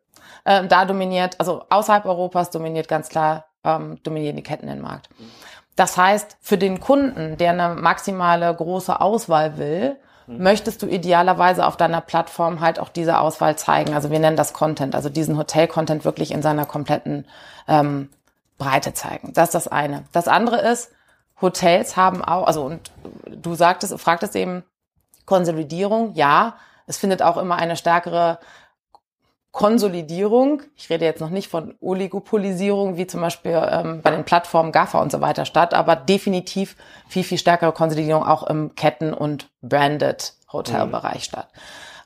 Ähm, da dominiert, also außerhalb Europas dominiert ganz klar, ähm, dominieren die Ketten den Markt. Mhm. Das heißt, für den Kunden, der eine maximale große Auswahl will. Möchtest du idealerweise auf deiner Plattform halt auch diese Auswahl zeigen. Also wir nennen das Content, also diesen Hotel-Content wirklich in seiner kompletten ähm, Breite zeigen. Das ist das eine. Das andere ist, Hotels haben auch, also und du sagtest, fragtest eben Konsolidierung, ja, es findet auch immer eine stärkere Konsolidierung, ich rede jetzt noch nicht von Oligopolisierung, wie zum Beispiel ähm, bei den Plattformen GAFA und so weiter statt, aber definitiv viel, viel stärkere Konsolidierung auch im Ketten- und Branded-Hotelbereich mhm. statt.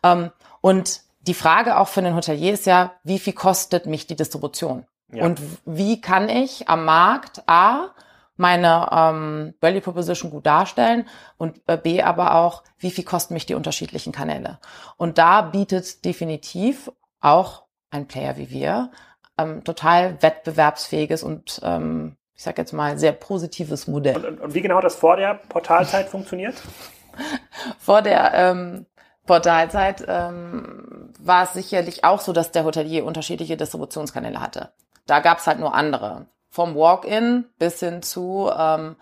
Ähm, und die Frage auch für den Hotelier ist ja, wie viel kostet mich die Distribution? Ja. Und wie kann ich am Markt A meine ähm, Value Proposition gut darstellen und äh, B aber auch, wie viel kosten mich die unterschiedlichen Kanäle. Und da bietet definitiv auch ein Player wie wir ähm, total wettbewerbsfähiges und ähm, ich sage jetzt mal sehr positives Modell. Und, und, und, wie genau das vor der Portalzeit <laughs> funktioniert? vor der ähm, Portalzeit ähm, war es sicherlich auch so, dass der Hotelier unterschiedliche Distributionskanäle hatte. Da gab es halt nur andere. Vom Walk-in bis hin zu ähm,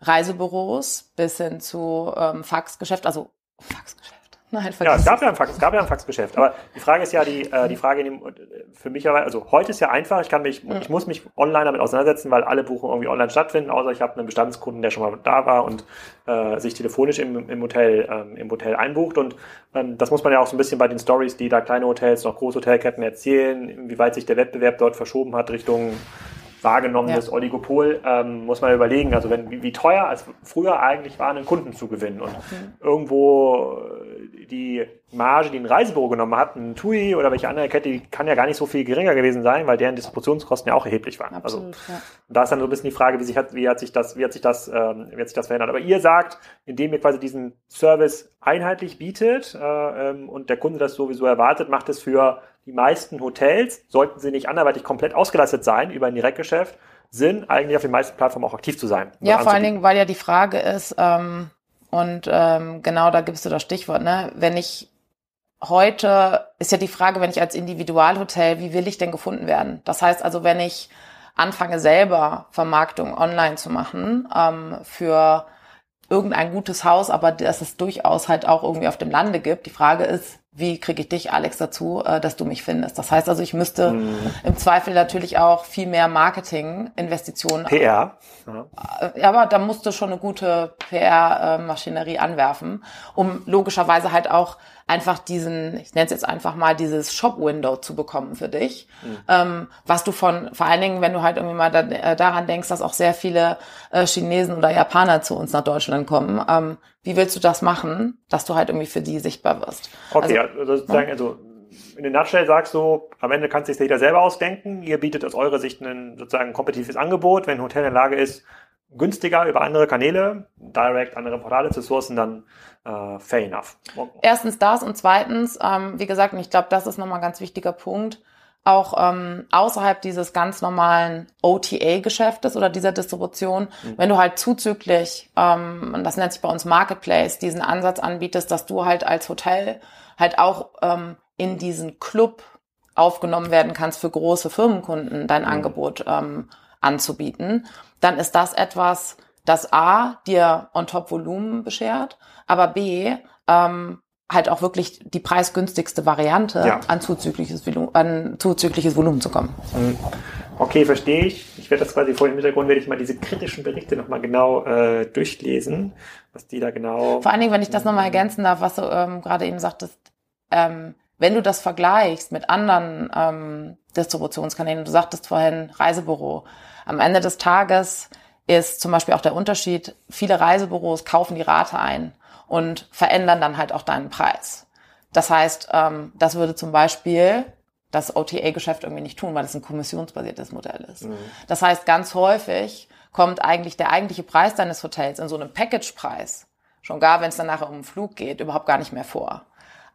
Reisebüros, bis hin zu ähm, Faxgeschäft, also Faxgeschäft Nein, ja, es gab ja, ein Fax, es gab ja ein Faxgeschäft. Aber die Frage ist ja, die, äh, die Frage dem, für mich, also heute ist ja einfach, ich kann mich, mhm. ich muss mich online damit auseinandersetzen, weil alle Buchungen irgendwie online stattfinden, außer ich habe einen Bestandskunden, der schon mal da war und äh, sich telefonisch im, im Hotel, ähm, im Hotel einbucht. Und ähm, das muss man ja auch so ein bisschen bei den Stories, die da kleine Hotels, noch große Hotelketten erzählen, inwieweit sich der Wettbewerb dort verschoben hat Richtung wahrgenommenes ja. Oligopol, ähm, muss man überlegen, also wenn, wie, wie, teuer es früher eigentlich war, einen Kunden zu gewinnen. Und mhm. irgendwo äh, die Marge, die ein Reisebüro genommen hat, ein TUI oder welche andere Kette, die kann ja gar nicht so viel geringer gewesen sein, weil deren Distributionskosten ja auch erheblich waren. Absolut, also ja. da ist dann so ein bisschen die Frage, wie, sich hat, wie hat sich das, wie hat sich das, ähm, wie hat sich das verändert. Aber ihr sagt, indem ihr quasi diesen Service einheitlich bietet äh, ähm, und der Kunde das sowieso erwartet, macht es für die meisten Hotels, sollten sie nicht anderweitig komplett ausgelastet sein über ein Direktgeschäft, Sinn, eigentlich auf den meisten Plattformen auch aktiv zu sein. Ja, vor allen Dingen, weil ja die Frage ist, ähm, und ähm, genau da gibst du das Stichwort, ne? Wenn ich heute ist ja die Frage, wenn ich als Individualhotel, wie will ich denn gefunden werden? Das heißt also, wenn ich anfange selber Vermarktung online zu machen ähm, für irgendein gutes Haus, aber dass es durchaus halt auch irgendwie auf dem Lande gibt. Die Frage ist, wie kriege ich dich, Alex, dazu, äh, dass du mich findest? Das heißt also, ich müsste mhm. im Zweifel natürlich auch viel mehr Marketing-Investitionen. PR. Ja. Äh, aber da musst du schon eine gute PR-Maschinerie anwerfen, um logischerweise halt auch einfach diesen, ich nenne es jetzt einfach mal dieses Shop-Window zu bekommen für dich. Mhm. Ähm, was du von, vor allen Dingen, wenn du halt irgendwie mal da, äh, daran denkst, dass auch sehr viele äh, Chinesen oder Japaner zu uns nach Deutschland kommen. Ähm, wie willst du das machen, dass du halt irgendwie für die sichtbar wirst? Okay, also, also sozusagen, ja. also in den Nutshell sagst du, am Ende kannst du es jeder selber ausdenken. Ihr bietet aus eurer Sicht ein sozusagen kompetitives Angebot. Wenn ein Hotel in der Lage ist, günstiger über andere Kanäle, direct andere Portale zu sourcen, dann äh, fair enough. Erstens das und zweitens, ähm, wie gesagt, und ich glaube, das ist nochmal ein ganz wichtiger Punkt, auch ähm, außerhalb dieses ganz normalen OTA-Geschäftes oder dieser Distribution, mhm. wenn du halt zuzüglich, ähm, und das nennt sich bei uns Marketplace, diesen Ansatz anbietest, dass du halt als Hotel halt auch ähm, in diesen Club aufgenommen werden kannst für große Firmenkunden, dein mhm. Angebot ähm, anzubieten, dann ist das etwas, das A, dir on top Volumen beschert, aber B, ähm, halt auch wirklich die preisgünstigste Variante ja. an, zuzügliches Volumen, an zuzügliches Volumen zu kommen. Mhm. Okay, verstehe ich. Ich werde das quasi vor dem Hintergrund, werde ich mal diese kritischen Berichte nochmal genau äh, durchlesen, was die da genau... Vor allen Dingen, wenn ich das nochmal ergänzen darf, was du ähm, gerade eben sagtest, ähm, wenn du das vergleichst mit anderen ähm, Distributionskanälen, du sagtest vorhin Reisebüro, am Ende des Tages ist zum Beispiel auch der Unterschied, viele Reisebüros kaufen die Rate ein und verändern dann halt auch deinen Preis. Das heißt, ähm, das würde zum Beispiel das OTA-Geschäft irgendwie nicht tun, weil es ein kommissionsbasiertes Modell ist. Mhm. Das heißt, ganz häufig kommt eigentlich der eigentliche Preis deines Hotels in so einem Package-Preis, schon gar wenn es dann nachher um den Flug geht, überhaupt gar nicht mehr vor.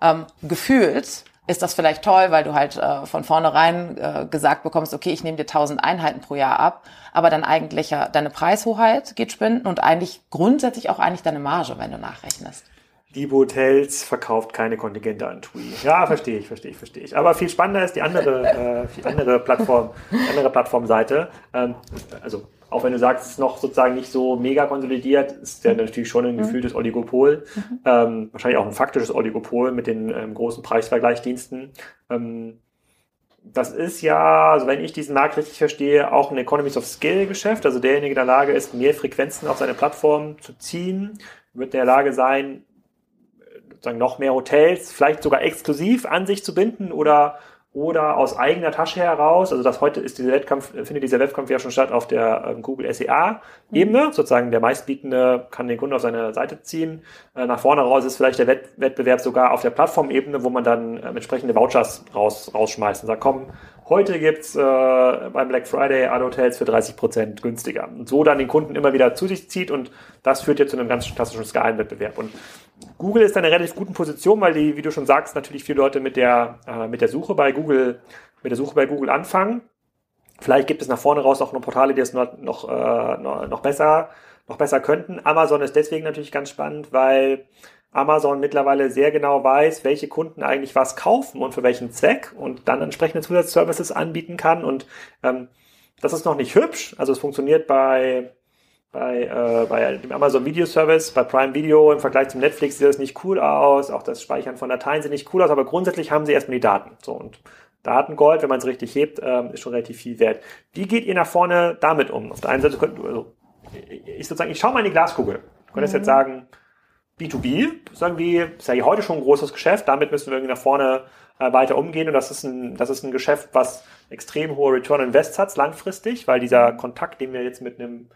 Ähm, gefühlt ist das vielleicht toll, weil du halt äh, von vornherein äh, gesagt bekommst, okay, ich nehme dir 1000 Einheiten pro Jahr ab, aber dann eigentlich ja deine Preishoheit geht spinden und eigentlich grundsätzlich auch eigentlich deine Marge, wenn du nachrechnest. Liebe Hotels verkauft keine Kontingente an TUI. Ja, verstehe ich, verstehe ich, verstehe ich. Aber viel spannender ist die andere, äh, die andere Plattform, andere Plattformseite. Ähm, also auch wenn du sagst, es ist noch sozusagen nicht so mega konsolidiert, ist ja natürlich schon ein mhm. gefühltes Oligopol, mhm. ähm, wahrscheinlich auch ein faktisches Oligopol mit den ähm, großen Preisvergleichsdiensten. Ähm, das ist ja, also wenn ich diesen Markt richtig verstehe, auch ein Economies of Scale Geschäft. Also derjenige, der in der Lage ist, mehr Frequenzen auf seine Plattform zu ziehen, wird in der Lage sein, sozusagen noch mehr Hotels, vielleicht sogar exklusiv an sich zu binden oder oder aus eigener Tasche heraus, also das heute ist dieser Wettkampf, findet dieser Wettkampf ja schon statt auf der ähm, Google SEA-Ebene, mhm. sozusagen der meistbietende kann den Kunden auf seine Seite ziehen. Äh, nach vorne raus ist vielleicht der Wett Wettbewerb sogar auf der Plattformebene, wo man dann äh, entsprechende Vouchers raus, rausschmeißt und sagt, komm, heute gibt's äh, beim Black Friday alle Hotels für 30 Prozent günstiger. Und so dann den Kunden immer wieder zu sich zieht und das führt jetzt zu einem ganz klassischen Skalenwettbewerb. Und Google ist in einer relativ guten Position, weil die, wie du schon sagst, natürlich viele Leute mit der, äh, mit der Suche bei Google, mit der Suche bei Google anfangen. Vielleicht gibt es nach vorne raus auch noch Portale, die es noch, noch, äh, noch, besser, noch besser könnten. Amazon ist deswegen natürlich ganz spannend, weil Amazon mittlerweile sehr genau weiß, welche Kunden eigentlich was kaufen und für welchen Zweck und dann entsprechende Zusatzservices anbieten kann. Und ähm, das ist noch nicht hübsch. Also es funktioniert bei bei, äh, bei dem Amazon Video Service, bei Prime Video im Vergleich zum Netflix sieht das nicht cool aus, auch das Speichern von Dateien sieht nicht cool aus, aber grundsätzlich haben sie erstmal die Daten. So und Datengold, wenn man es richtig hebt, ähm, ist schon relativ viel wert. Wie geht ihr nach vorne damit um? Auf der einen Seite könnt also ich sozusagen, ich schaue mal in die Glaskugel. Du könntest mhm. jetzt sagen, B2B ist irgendwie, ist ja heute schon ein großes Geschäft, damit müssen wir irgendwie nach vorne äh, weiter umgehen und das ist ein, das ist ein Geschäft, was extrem hohe Return Invest hat langfristig, weil dieser Kontakt, den wir jetzt mit einem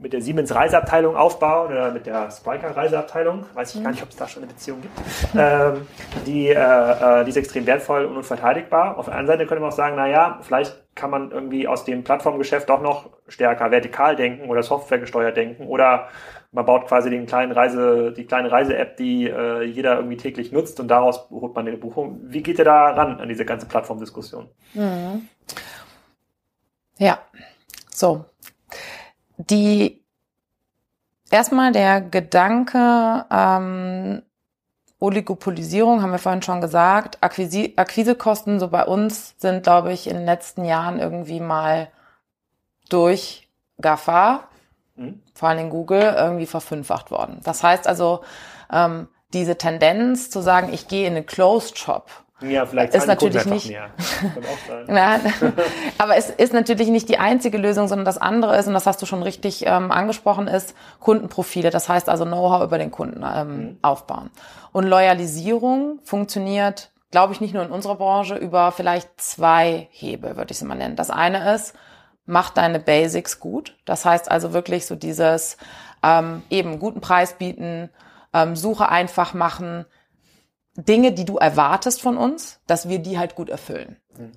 mit der Siemens Reiseabteilung aufbauen oder mit der Spriker Reiseabteilung, weiß ich gar nicht, ob es da schon eine Beziehung gibt, <laughs> ähm, die, äh, äh, die ist extrem wertvoll und unverteidigbar. Auf der anderen Seite könnte man auch sagen, na ja, vielleicht kann man irgendwie aus dem Plattformgeschäft doch noch stärker vertikal denken oder softwaregesteuert denken oder man baut quasi den kleinen Reise, die kleine Reise-App, die äh, jeder irgendwie täglich nutzt und daraus holt man eine Buchung. Wie geht ihr da ran an diese ganze Plattformdiskussion? Mhm. Ja, so, die erstmal der Gedanke, ähm, Oligopolisierung haben wir vorhin schon gesagt. Akquise, Akquisekosten so bei uns sind, glaube ich, in den letzten Jahren irgendwie mal durch GAFA, mhm. vor allem in Google, irgendwie verfünffacht worden. Das heißt also, ähm, diese Tendenz zu sagen, ich gehe in einen Closed Shop ja, vielleicht ist natürlich nicht. Nein, <laughs> aber es ist natürlich nicht die einzige Lösung, sondern das andere ist, und das hast du schon richtig ähm, angesprochen, ist Kundenprofile. Das heißt also Know-how über den Kunden ähm, mhm. aufbauen. Und Loyalisierung funktioniert, glaube ich, nicht nur in unserer Branche über vielleicht zwei Hebel, würde ich es mal nennen. Das eine ist, mach deine Basics gut. Das heißt also wirklich so dieses ähm, eben guten Preis bieten, ähm, Suche einfach machen, Dinge, die du erwartest von uns, dass wir die halt gut erfüllen. Mhm.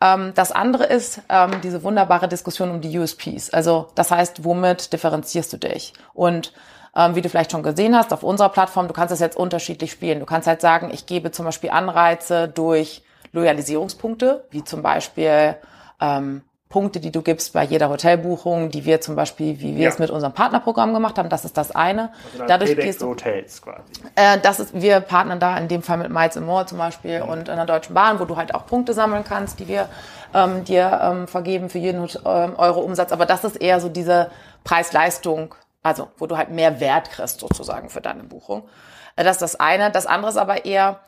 Ähm, das andere ist ähm, diese wunderbare Diskussion um die USPs. Also das heißt, womit differenzierst du dich? Und ähm, wie du vielleicht schon gesehen hast, auf unserer Plattform, du kannst das jetzt unterschiedlich spielen. Du kannst halt sagen, ich gebe zum Beispiel Anreize durch Loyalisierungspunkte, wie zum Beispiel ähm, Punkte, die du gibst bei jeder Hotelbuchung, die wir zum Beispiel, wie wir ja. es mit unserem Partnerprogramm gemacht haben, das ist das eine. Also Dadurch gehst du, Hotels quasi. Äh, das ist, wir partnern da in dem Fall mit Miles More zum Beispiel mhm. und in der Deutschen Bahn, wo du halt auch Punkte sammeln kannst, die wir ähm, dir ähm, vergeben für jeden ähm, Euro Umsatz. Aber das ist eher so diese Preis-Leistung, also wo du halt mehr Wert kriegst sozusagen für deine Buchung. Das ist das eine. Das andere ist aber eher,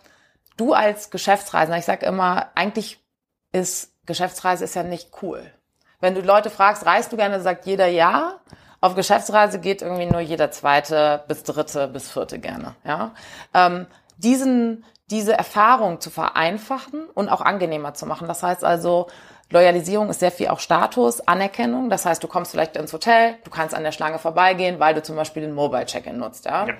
du als Geschäftsreisender, ich sage immer, eigentlich ist Geschäftsreise ist ja nicht cool. Wenn du Leute fragst, reist du gerne, sagt jeder ja. Auf Geschäftsreise geht irgendwie nur jeder zweite bis dritte bis vierte gerne. Ja, ähm, diesen diese Erfahrung zu vereinfachen und auch angenehmer zu machen. Das heißt also, Loyalisierung ist sehr viel auch Status, Anerkennung. Das heißt, du kommst vielleicht ins Hotel, du kannst an der Schlange vorbeigehen, weil du zum Beispiel den Mobile Check-in nutzt. Ja. ja.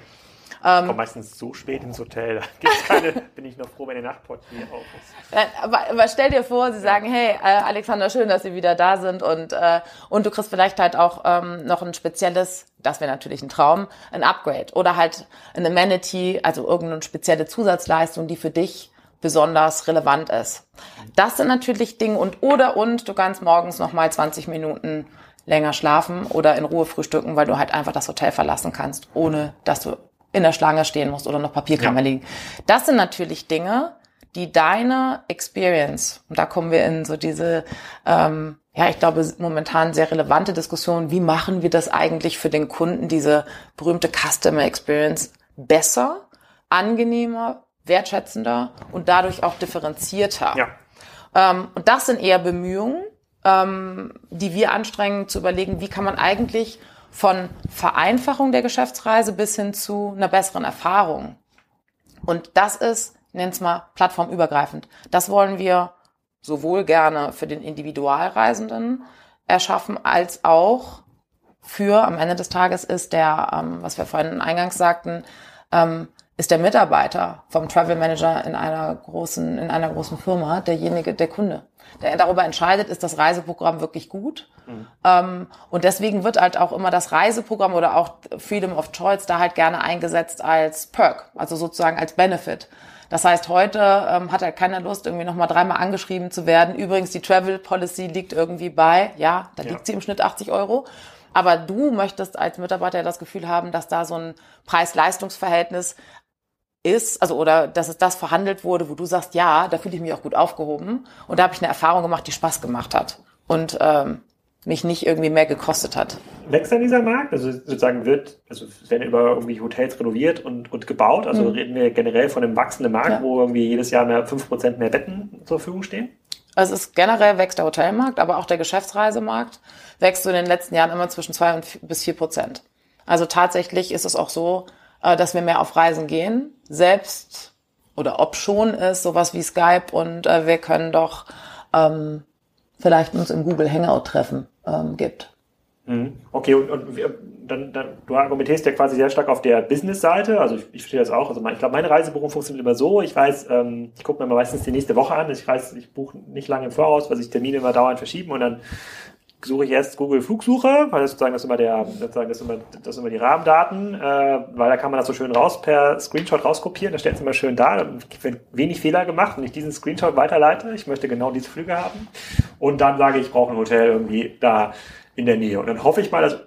Ähm, ich komme meistens so spät ins Hotel, keine, <laughs> bin ich noch froh, wenn der Nachtportier auf ist. Aber, aber stell dir vor, sie sagen, hey, äh, Alexander, schön, dass Sie wieder da sind und, äh, und du kriegst vielleicht halt auch ähm, noch ein spezielles, das wäre natürlich ein Traum, ein Upgrade oder halt ein Amenity, also irgendeine spezielle Zusatzleistung, die für dich besonders relevant ist. Das sind natürlich Dinge und oder und du kannst morgens noch mal 20 Minuten länger schlafen oder in Ruhe frühstücken, weil du halt einfach das Hotel verlassen kannst, ohne dass du in der Schlange stehen musst oder noch Papierkram ja. liegen. Das sind natürlich Dinge, die deine Experience, und da kommen wir in so diese, ähm, ja, ich glaube, momentan sehr relevante Diskussion, wie machen wir das eigentlich für den Kunden, diese berühmte Customer Experience besser, angenehmer, wertschätzender und dadurch auch differenzierter. Ja. Ähm, und das sind eher Bemühungen, ähm, die wir anstrengen, zu überlegen, wie kann man eigentlich von Vereinfachung der Geschäftsreise bis hin zu einer besseren Erfahrung. Und das ist, nenn's mal, plattformübergreifend. Das wollen wir sowohl gerne für den Individualreisenden erschaffen, als auch für, am Ende des Tages ist der, ähm, was wir vorhin eingangs sagten, ähm, ist der Mitarbeiter vom Travel Manager in einer großen, in einer großen Firma derjenige, der Kunde. Der darüber entscheidet, ist das Reiseprogramm wirklich gut. Mhm. Ähm, und deswegen wird halt auch immer das Reiseprogramm oder auch Freedom of Choice da halt gerne eingesetzt als Perk, also sozusagen als Benefit. Das heißt, heute ähm, hat er keine Lust, irgendwie nochmal dreimal angeschrieben zu werden. Übrigens, die Travel Policy liegt irgendwie bei, ja, da ja. liegt sie im Schnitt 80 Euro. Aber du möchtest als Mitarbeiter das Gefühl haben, dass da so ein Preis-Leistungs-Verhältnis ist, also oder dass es das verhandelt wurde, wo du sagst, ja, da fühle ich mich auch gut aufgehoben und da habe ich eine Erfahrung gemacht, die Spaß gemacht hat und ähm, mich nicht irgendwie mehr gekostet hat. Wächst dann dieser Markt? Also sozusagen wird, also werden über irgendwie Hotels renoviert und, und gebaut. Also mhm. reden wir generell von einem wachsenden Markt, ja. wo irgendwie jedes Jahr mehr fünf Prozent mehr Betten zur Verfügung stehen? Also es ist generell wächst der Hotelmarkt, aber auch der Geschäftsreisemarkt wächst so in den letzten Jahren immer zwischen zwei und bis vier Prozent. Also tatsächlich ist es auch so, dass wir mehr auf Reisen gehen, selbst oder ob schon ist, sowas wie Skype und äh, wir können doch ähm, vielleicht uns im Google Hangout treffen ähm, gibt. Mhm. Okay, und, und wir, dann, dann, du argumentierst ja quasi sehr stark auf der Business-Seite. Also ich, ich verstehe das auch. Also ich glaube, meine Reisebuchung funktioniert immer so. Ich weiß, ähm, ich gucke mir meistens die nächste Woche an. Ich weiß, ich buche nicht lange im Voraus, weil sich Termine immer dauernd verschieben und dann suche ich erst Google Flugsuche, weil das sozusagen das immer der, sozusagen das immer, das immer die Rahmendaten, äh, weil da kann man das so schön raus per Screenshot rauskopieren, da steht es immer schön da, da wird wenig Fehler gemacht und ich diesen Screenshot weiterleite, ich möchte genau diese Flüge haben. Und dann sage ich, ich brauche ein Hotel irgendwie da in der Nähe. Und dann hoffe ich mal, dass äh,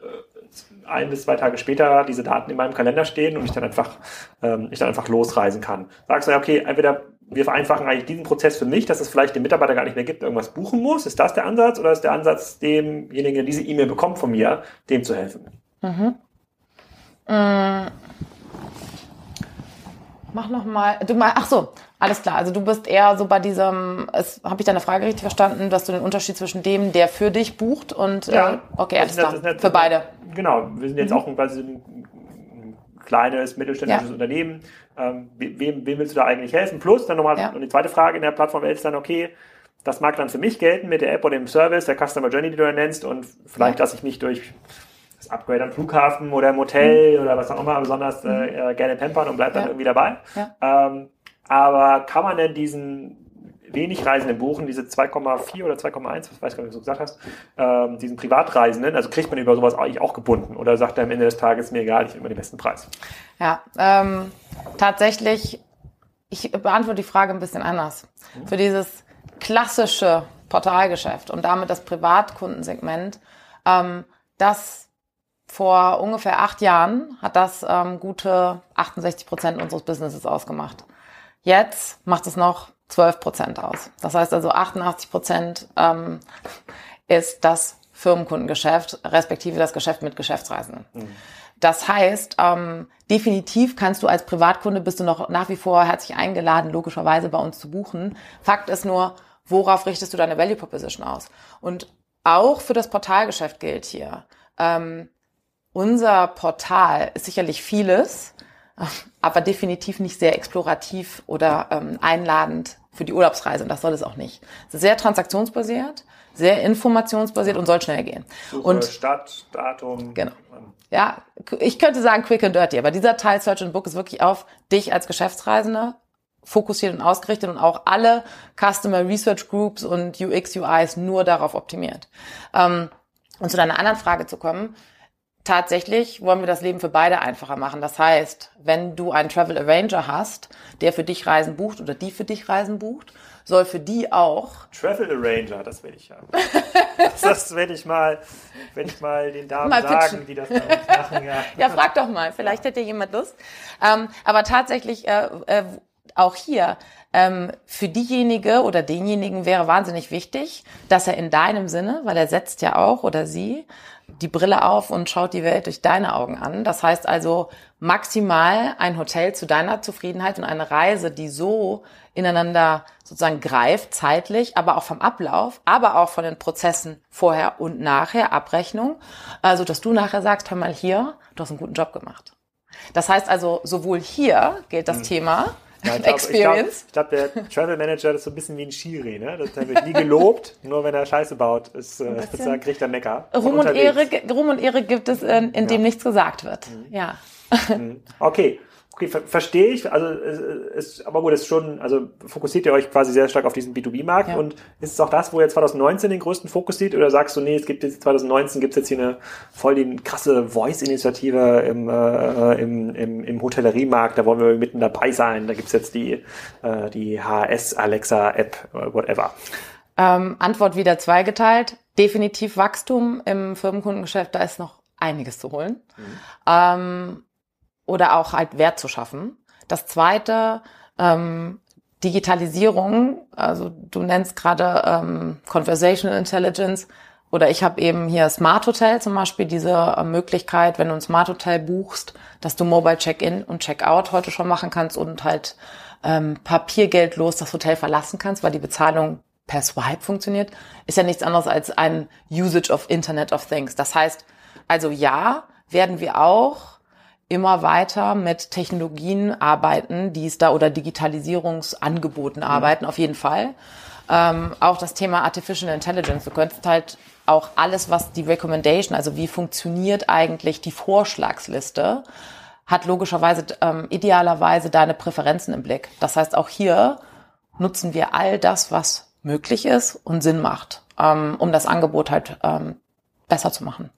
ein bis zwei Tage später diese Daten in meinem Kalender stehen und ich dann einfach, ähm, ich dann einfach losreisen kann. Sagst du ja, okay, entweder wir vereinfachen eigentlich diesen Prozess für mich, dass es vielleicht den Mitarbeiter gar nicht mehr gibt, irgendwas buchen muss. Ist das der Ansatz oder ist der Ansatz, demjenigen, der diese E-Mail bekommt von mir, dem zu helfen? Mhm. Äh, mach noch mal, du mal, ach so, alles klar. Also du bist eher so bei diesem, habe ich deine Frage richtig verstanden, dass du den Unterschied zwischen dem, der für dich bucht und ja, äh, okay, alles klar, für beide. Genau, wir sind jetzt mhm. auch quasi ein kleines, mittelständisches ja. Unternehmen. Ähm, wem, wem willst du da eigentlich helfen? Plus dann nochmal, ja. und die zweite Frage in der Plattform ist dann, okay, das mag dann für mich gelten mit der App oder dem Service, der Customer Journey, die du nennst und vielleicht ja. lasse ich mich durch das Upgrade am Flughafen oder im Hotel mhm. oder was auch immer besonders mhm. äh, gerne pampern und bleibt dann irgendwie dabei. Ähm, aber kann man denn diesen wenig Reisenden buchen, diese 2,4 oder 2,1, was weiß gar nicht, was du gesagt hast, ähm, diesen Privatreisenden, also kriegt man über sowas eigentlich auch gebunden oder sagt er am Ende des Tages, mir egal, ich will immer den besten Preis? Ja, ähm, tatsächlich, ich beantworte die Frage ein bisschen anders. Mhm. Für dieses klassische Portalgeschäft und damit das Privatkundensegment, ähm, das vor ungefähr acht Jahren hat das ähm, gute 68 Prozent unseres Businesses ausgemacht. Jetzt macht es noch 12 Prozent aus. Das heißt also 88 Prozent ähm, ist das Firmenkundengeschäft, respektive das Geschäft mit Geschäftsreisenden. Mhm. Das heißt, ähm, definitiv kannst du als Privatkunde, bist du noch nach wie vor herzlich eingeladen, logischerweise bei uns zu buchen. Fakt ist nur, worauf richtest du deine Value Proposition aus? Und auch für das Portalgeschäft gilt hier. Ähm, unser Portal ist sicherlich vieles, <laughs> aber definitiv nicht sehr explorativ oder ähm, einladend für die Urlaubsreise. Und das soll es auch nicht. Es ist sehr transaktionsbasiert, sehr informationsbasiert und soll schnell gehen. Suche, und Stadt, Datum. Genau. Ja, ich könnte sagen quick and dirty, aber dieser Teil Search and Book ist wirklich auf dich als Geschäftsreisende fokussiert und ausgerichtet und auch alle Customer Research Groups und UX, UIs nur darauf optimiert. Ähm, und zu deiner anderen Frage zu kommen, tatsächlich wollen wir das Leben für beide einfacher machen. Das heißt, wenn du einen Travel Arranger hast, der für dich Reisen bucht oder die für dich Reisen bucht, soll für die auch Travel Arranger, das werde ich haben. <laughs> das, das werde ich mal, werde ich mal den Damen Mal sagen, die das bei uns machen. Ja, <laughs> Ja, frag doch mal. Vielleicht hätte jemand Lust. Ähm, aber tatsächlich äh, äh, auch hier ähm, für diejenige oder denjenigen wäre wahnsinnig wichtig, dass er in deinem Sinne, weil er setzt ja auch oder sie die Brille auf und schaut die Welt durch deine Augen an. Das heißt also maximal ein Hotel zu deiner Zufriedenheit und eine Reise, die so ineinander sozusagen greift, zeitlich, aber auch vom Ablauf, aber auch von den Prozessen vorher und nachher, Abrechnung, also dass du nachher sagst, hör mal hier, du hast einen guten Job gemacht. Das heißt also, sowohl hier gilt das Thema Ja, ich glaub- Experience. Ich glaube, glaub, der Travel Manager ist so ein bisschen wie ein Schiri, ne? Das, der wird nie gelobt, <laughs> nur wenn er Scheiße baut, ist, äh, kriegt er Mecker. Ruhm und. Ehre, Ruhm und Ehre gibt es, in, in dem nichts gesagt wird. Mhm. Ja. Okay. Okay, ver verstehe ich. Also es ist, aber gut, es ist schon, also fokussiert ihr euch quasi sehr stark auf diesen B2B-Markt Ja. und ist es auch das, wo ihr 2019 den größten Fokus sieht oder sagst du, nee, es gibt jetzt 2019 gibt es jetzt hier eine voll die krasse Voice-Initiative im, äh, im, im, im Hotelleriemarkt, da wollen wir mitten dabei sein, da gibt's jetzt die, äh, die HS Alexa App, äh, whatever. Ähm, Antwort wieder zweigeteilt. Definitiv Wachstum im Firmenkundengeschäft, da ist noch einiges zu holen. Ähm, oder auch halt Wert zu schaffen. Das zweite, ähm, Digitalisierung, also du nennst gerade ähm, Conversational Intelligence oder ich habe eben hier Smart Hotel zum Beispiel, diese äh, Möglichkeit, wenn du ein Smart Hotel buchst, dass du Mobile Check-in und Check-out heute schon machen kannst und halt ähm, papiergeldlos das Hotel verlassen kannst, weil die Bezahlung per Swipe funktioniert, ist ja nichts anderes als ein Usage of Internet of Things. Das heißt, also ja, werden wir auch immer weiter mit Technologien arbeiten, die es da oder Digitalisierungsangeboten arbeiten, auf jeden Fall. Ähm, auch das Thema Artificial Intelligence. Du könntest halt auch alles, was die Recommendation, also wie funktioniert eigentlich die Vorschlagsliste, hat logischerweise ähm, idealerweise deine Präferenzen im Blick. Das heißt, auch hier nutzen wir all das, was möglich ist und Sinn macht, ähm, um das Angebot halt ähm, besser zu machen.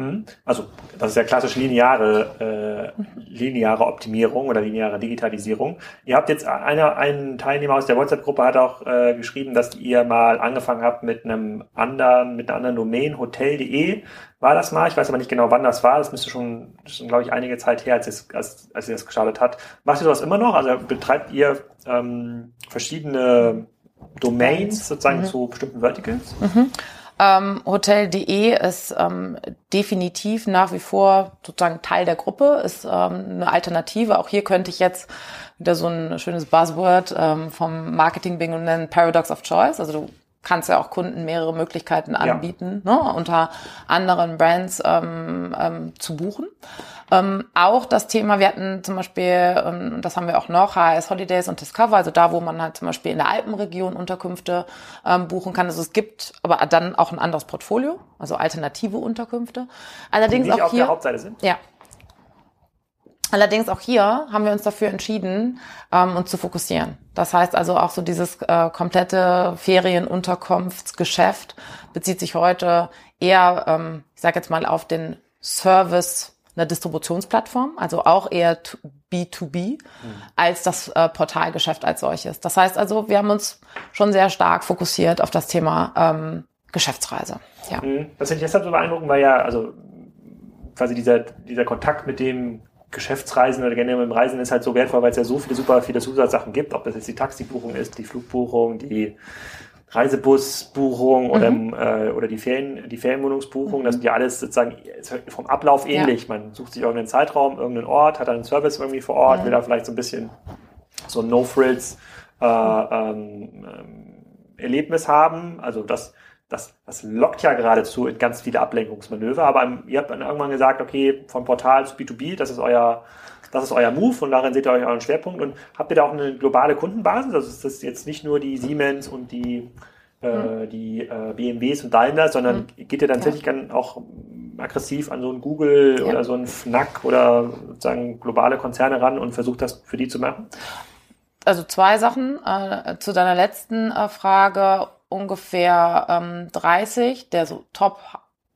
Mhm. Also das ist ja klassisch lineare, äh, lineare Optimierung oder lineare Digitalisierung. Ihr habt jetzt einer, ein Teilnehmer aus der WhatsApp-Gruppe hat auch äh, geschrieben, dass ihr mal angefangen habt mit einem anderen, mit einer anderen Domain, hotel.de war das mal. Ich weiß aber nicht genau, wann das war. Das müsste schon, schon, glaube ich, einige Zeit her, als, es, als, als ihr das gestartet hat. Macht ihr sowas immer noch? Also betreibt ihr ähm, verschiedene Domains sozusagen zu bestimmten Verticals? Ähm, Hotel.de ist ähm, definitiv nach wie vor sozusagen Teil der Gruppe, ist ähm, eine Alternative. Auch hier könnte ich jetzt wieder so ein schönes Buzzword ähm, vom Marketing-Bingo nennen, Paradox of Choice. Also du kannst ja auch Kunden mehrere Möglichkeiten anbieten, ne, unter anderen Brands ähm, ähm, zu buchen. Ähm, auch das Thema, wir hatten zum Beispiel, ähm, das haben wir auch noch, HS Holidays und Discover, also da, wo man halt zum Beispiel in der Alpenregion Unterkünfte ähm, buchen kann. Also es gibt aber dann auch ein anderes Portfolio, also alternative Unterkünfte. Allerdings Die nicht auch auf hier, der Hauptseite sind? ja. Allerdings auch hier haben wir uns dafür entschieden, ähm, uns zu fokussieren. Das heißt also auch so dieses äh, komplette Ferienunterkunftsgeschäft bezieht sich heute eher, ähm, ich sage jetzt mal, auf den Service einer Distributionsplattform, also auch eher to- B2B, als das äh, Portalgeschäft als solches. Das heißt also, wir haben uns schon sehr stark fokussiert auf das Thema ähm, Geschäftsreise. Ja. Mhm. Das finde ich deshalb so beeindruckend, weil ja, also quasi dieser, dieser Kontakt mit dem Geschäftsreisen oder generell mit dem Reisen ist halt so wertvoll, weil es ja so viele super viele Zusatzsachen gibt, ob das jetzt die Taxibuchung ist, die Flugbuchung, die Reisebusbuchung oder, mhm. äh, oder die, Ferien, die Ferienwohnungsbuchung, mhm. das sind ja alles sozusagen vom Ablauf ähnlich. Ja. Man sucht sich irgendeinen Zeitraum, irgendeinen Ort, hat dann einen Service irgendwie vor Ort, mhm. will da vielleicht so ein bisschen so ein No-Frills äh, ähm, ähm, Erlebnis haben. Also das, das, das lockt ja geradezu in ganz viele Ablenkungsmanöver. Aber ihr habt dann irgendwann gesagt, okay, vom Portal zu B2B, das ist euer das ist euer Move und darin seht ihr euren Schwerpunkt. Und habt ihr da auch eine globale Kundenbasis? Also ist das jetzt nicht nur die Siemens und die, äh, mhm. die äh, BMWs und Daimler, sondern mhm. geht ihr dann ja. tatsächlich auch aggressiv an so ein Google ja. oder so ein Fnac oder sozusagen globale Konzerne ran und versucht das für die zu machen? Also zwei Sachen. Äh, zu deiner letzten äh, Frage ungefähr ähm, 30 der so Top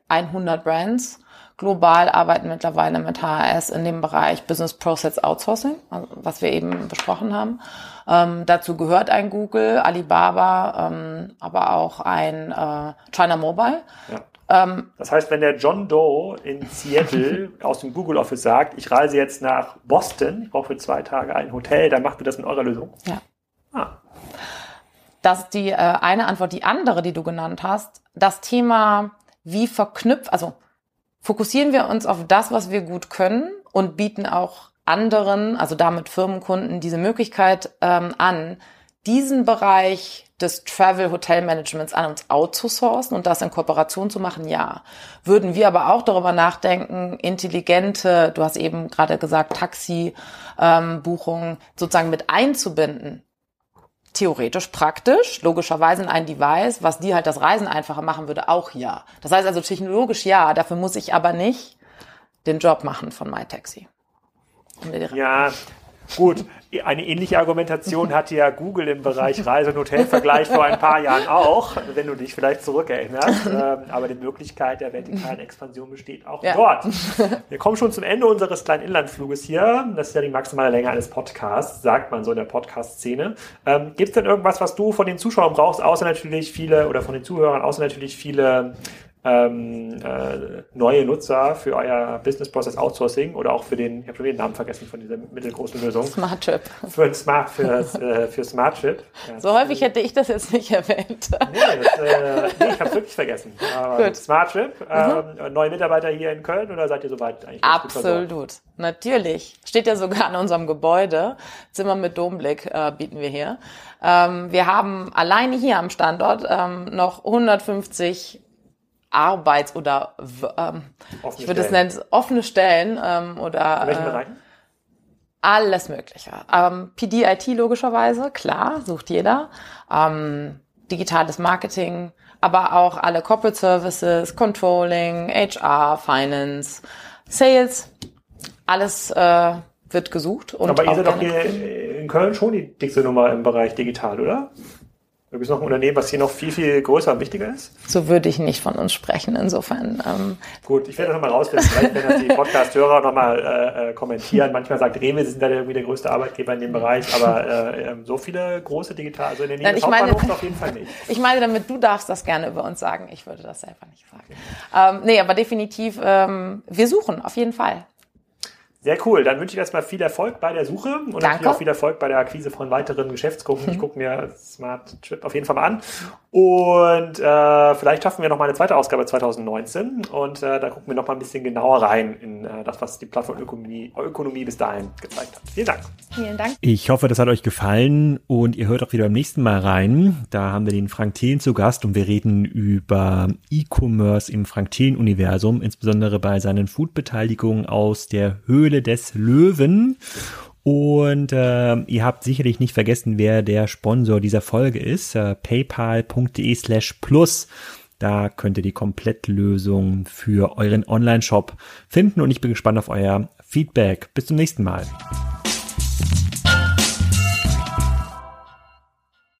100 Brands Global arbeiten mittlerweile mit HRS in dem Bereich Business Process Outsourcing, also was wir eben besprochen haben. Ähm, dazu gehört ein Google, Alibaba, ähm, aber auch ein äh, China Mobile. Ja. Ähm, das heißt, wenn der John Doe in Seattle <laughs> aus dem Google Office sagt, ich reise jetzt nach Boston, ich brauche für zwei Tage ein Hotel, dann macht ihr das mit eurer Lösung? Ja. Ah. Das ist die äh, eine Antwort. Die andere, die du genannt hast, das Thema, wie verknüpft, also fokussieren wir uns auf das, was wir gut können und bieten auch anderen, also damit Firmenkunden, diese Möglichkeit ähm, an, diesen Bereich des Travel Hotel Managements an uns outzusourcen und das in Kooperation zu machen, ja. Würden wir aber auch darüber nachdenken, intelligente, du hast eben gerade gesagt, Taxi-Buchungen ähm, sozusagen mit einzubinden, theoretisch praktisch, logischerweise in ein Device, was dir halt das Reisen einfacher machen würde, auch ja. Das heißt also technologisch ja, dafür muss ich aber nicht den Job machen von MyTaxi. Ja, Gut, eine ähnliche Argumentation hatte ja Google im Bereich Reise- und Hotelvergleich vor ein paar Jahren auch, wenn du dich vielleicht zurückerinnerst. <laughs> Ähm, aber die Möglichkeit der vertikalen Expansion besteht auch ja. dort. <laughs> Wir kommen schon zum Ende unseres kleinen Inlandsfluges hier. Das ist ja die maximale Länge eines Podcasts, sagt man so in der Podcast-Szene. Ähm, Gibt es denn irgendwas, was du von den Zuschauern brauchst, außer natürlich viele, oder von den Zuhörern, außer natürlich viele ähm, äh, neue Nutzer für euer Business Process Outsourcing oder auch für den, ich habe schon den Namen vergessen von dieser mittelgroßen Lösung. Smart Chip. Für, Smart, für, äh, für Smart Chip. Ja, so häufig hätte ich das jetzt nicht erwähnt. Nee, das, äh, nee ich habe es wirklich vergessen. Aber Gut. Smart Chip, mhm. neue Mitarbeiter hier in Köln oder seid ihr soweit eigentlich? Absolut, natürlich. Steht ja sogar an unserem Gebäude. Zimmer mit Domblick äh, bieten wir hier. Ähm, wir haben alleine hier am Standort ähm, noch 150 Arbeits- oder ähm, ich würde es nennen offene Stellen ähm, oder In welchen äh, Bereichen? alles Mögliche. Ähm, PD-IT logischerweise, klar, sucht jeder. Ähm, digitales Marketing, aber auch alle Corporate Services, Controlling, HR, Finance, Sales, alles äh, wird gesucht. Und aber ihr seid doch hier in Köln schon die dickste Nummer im Bereich digital, oder? Du bist noch ein Unternehmen, was hier noch viel, viel größer und wichtiger ist? So würde ich nicht von uns sprechen, insofern. Ähm, Gut, ich werde das nochmal rausfinden. Vielleicht werden das die Podcast-Hörer nochmal äh, äh, kommentieren. Manchmal sagt Rewe, sie sind da irgendwie der größte Arbeitgeber in dem Bereich, aber äh, ähm, so viele große Digital, also in der Nähe Nein, des Hauptbahnhofs auf jeden Fall nicht. Ich meine damit, du darfst das gerne über uns sagen. Ich würde das selber nicht sagen. Okay. Ähm, nee, aber definitiv, ähm, wir suchen auf jeden Fall. Sehr cool. Dann wünsche ich erstmal viel Erfolg bei der Suche und Danke. natürlich auch viel Erfolg bei der Akquise von weiteren Geschäftskunden. Ich gucke mir Smart Trip auf jeden Fall mal an. Und äh, vielleicht schaffen wir noch mal eine zweite Ausgabe 2019 und äh, da gucken wir noch mal ein bisschen genauer rein in äh, das, was die Plattformökonomie Ökonomie bis dahin gezeigt hat. Vielen Dank. Vielen Dank. Ich hoffe, das hat euch gefallen und ihr hört auch wieder beim nächsten Mal rein. Da haben wir den Frank Thelen zu Gast und wir reden über E-Commerce im Frank Thelen Universum, insbesondere bei seinen Food-Beteiligungen aus der Höhle des Löwen. Und äh, ihr habt sicherlich nicht vergessen, wer der Sponsor dieser Folge ist. Äh, paypal.de slash plus. Da könnt ihr die Komplettlösung für euren Online-Shop finden und ich bin gespannt auf euer Feedback. Bis zum nächsten Mal.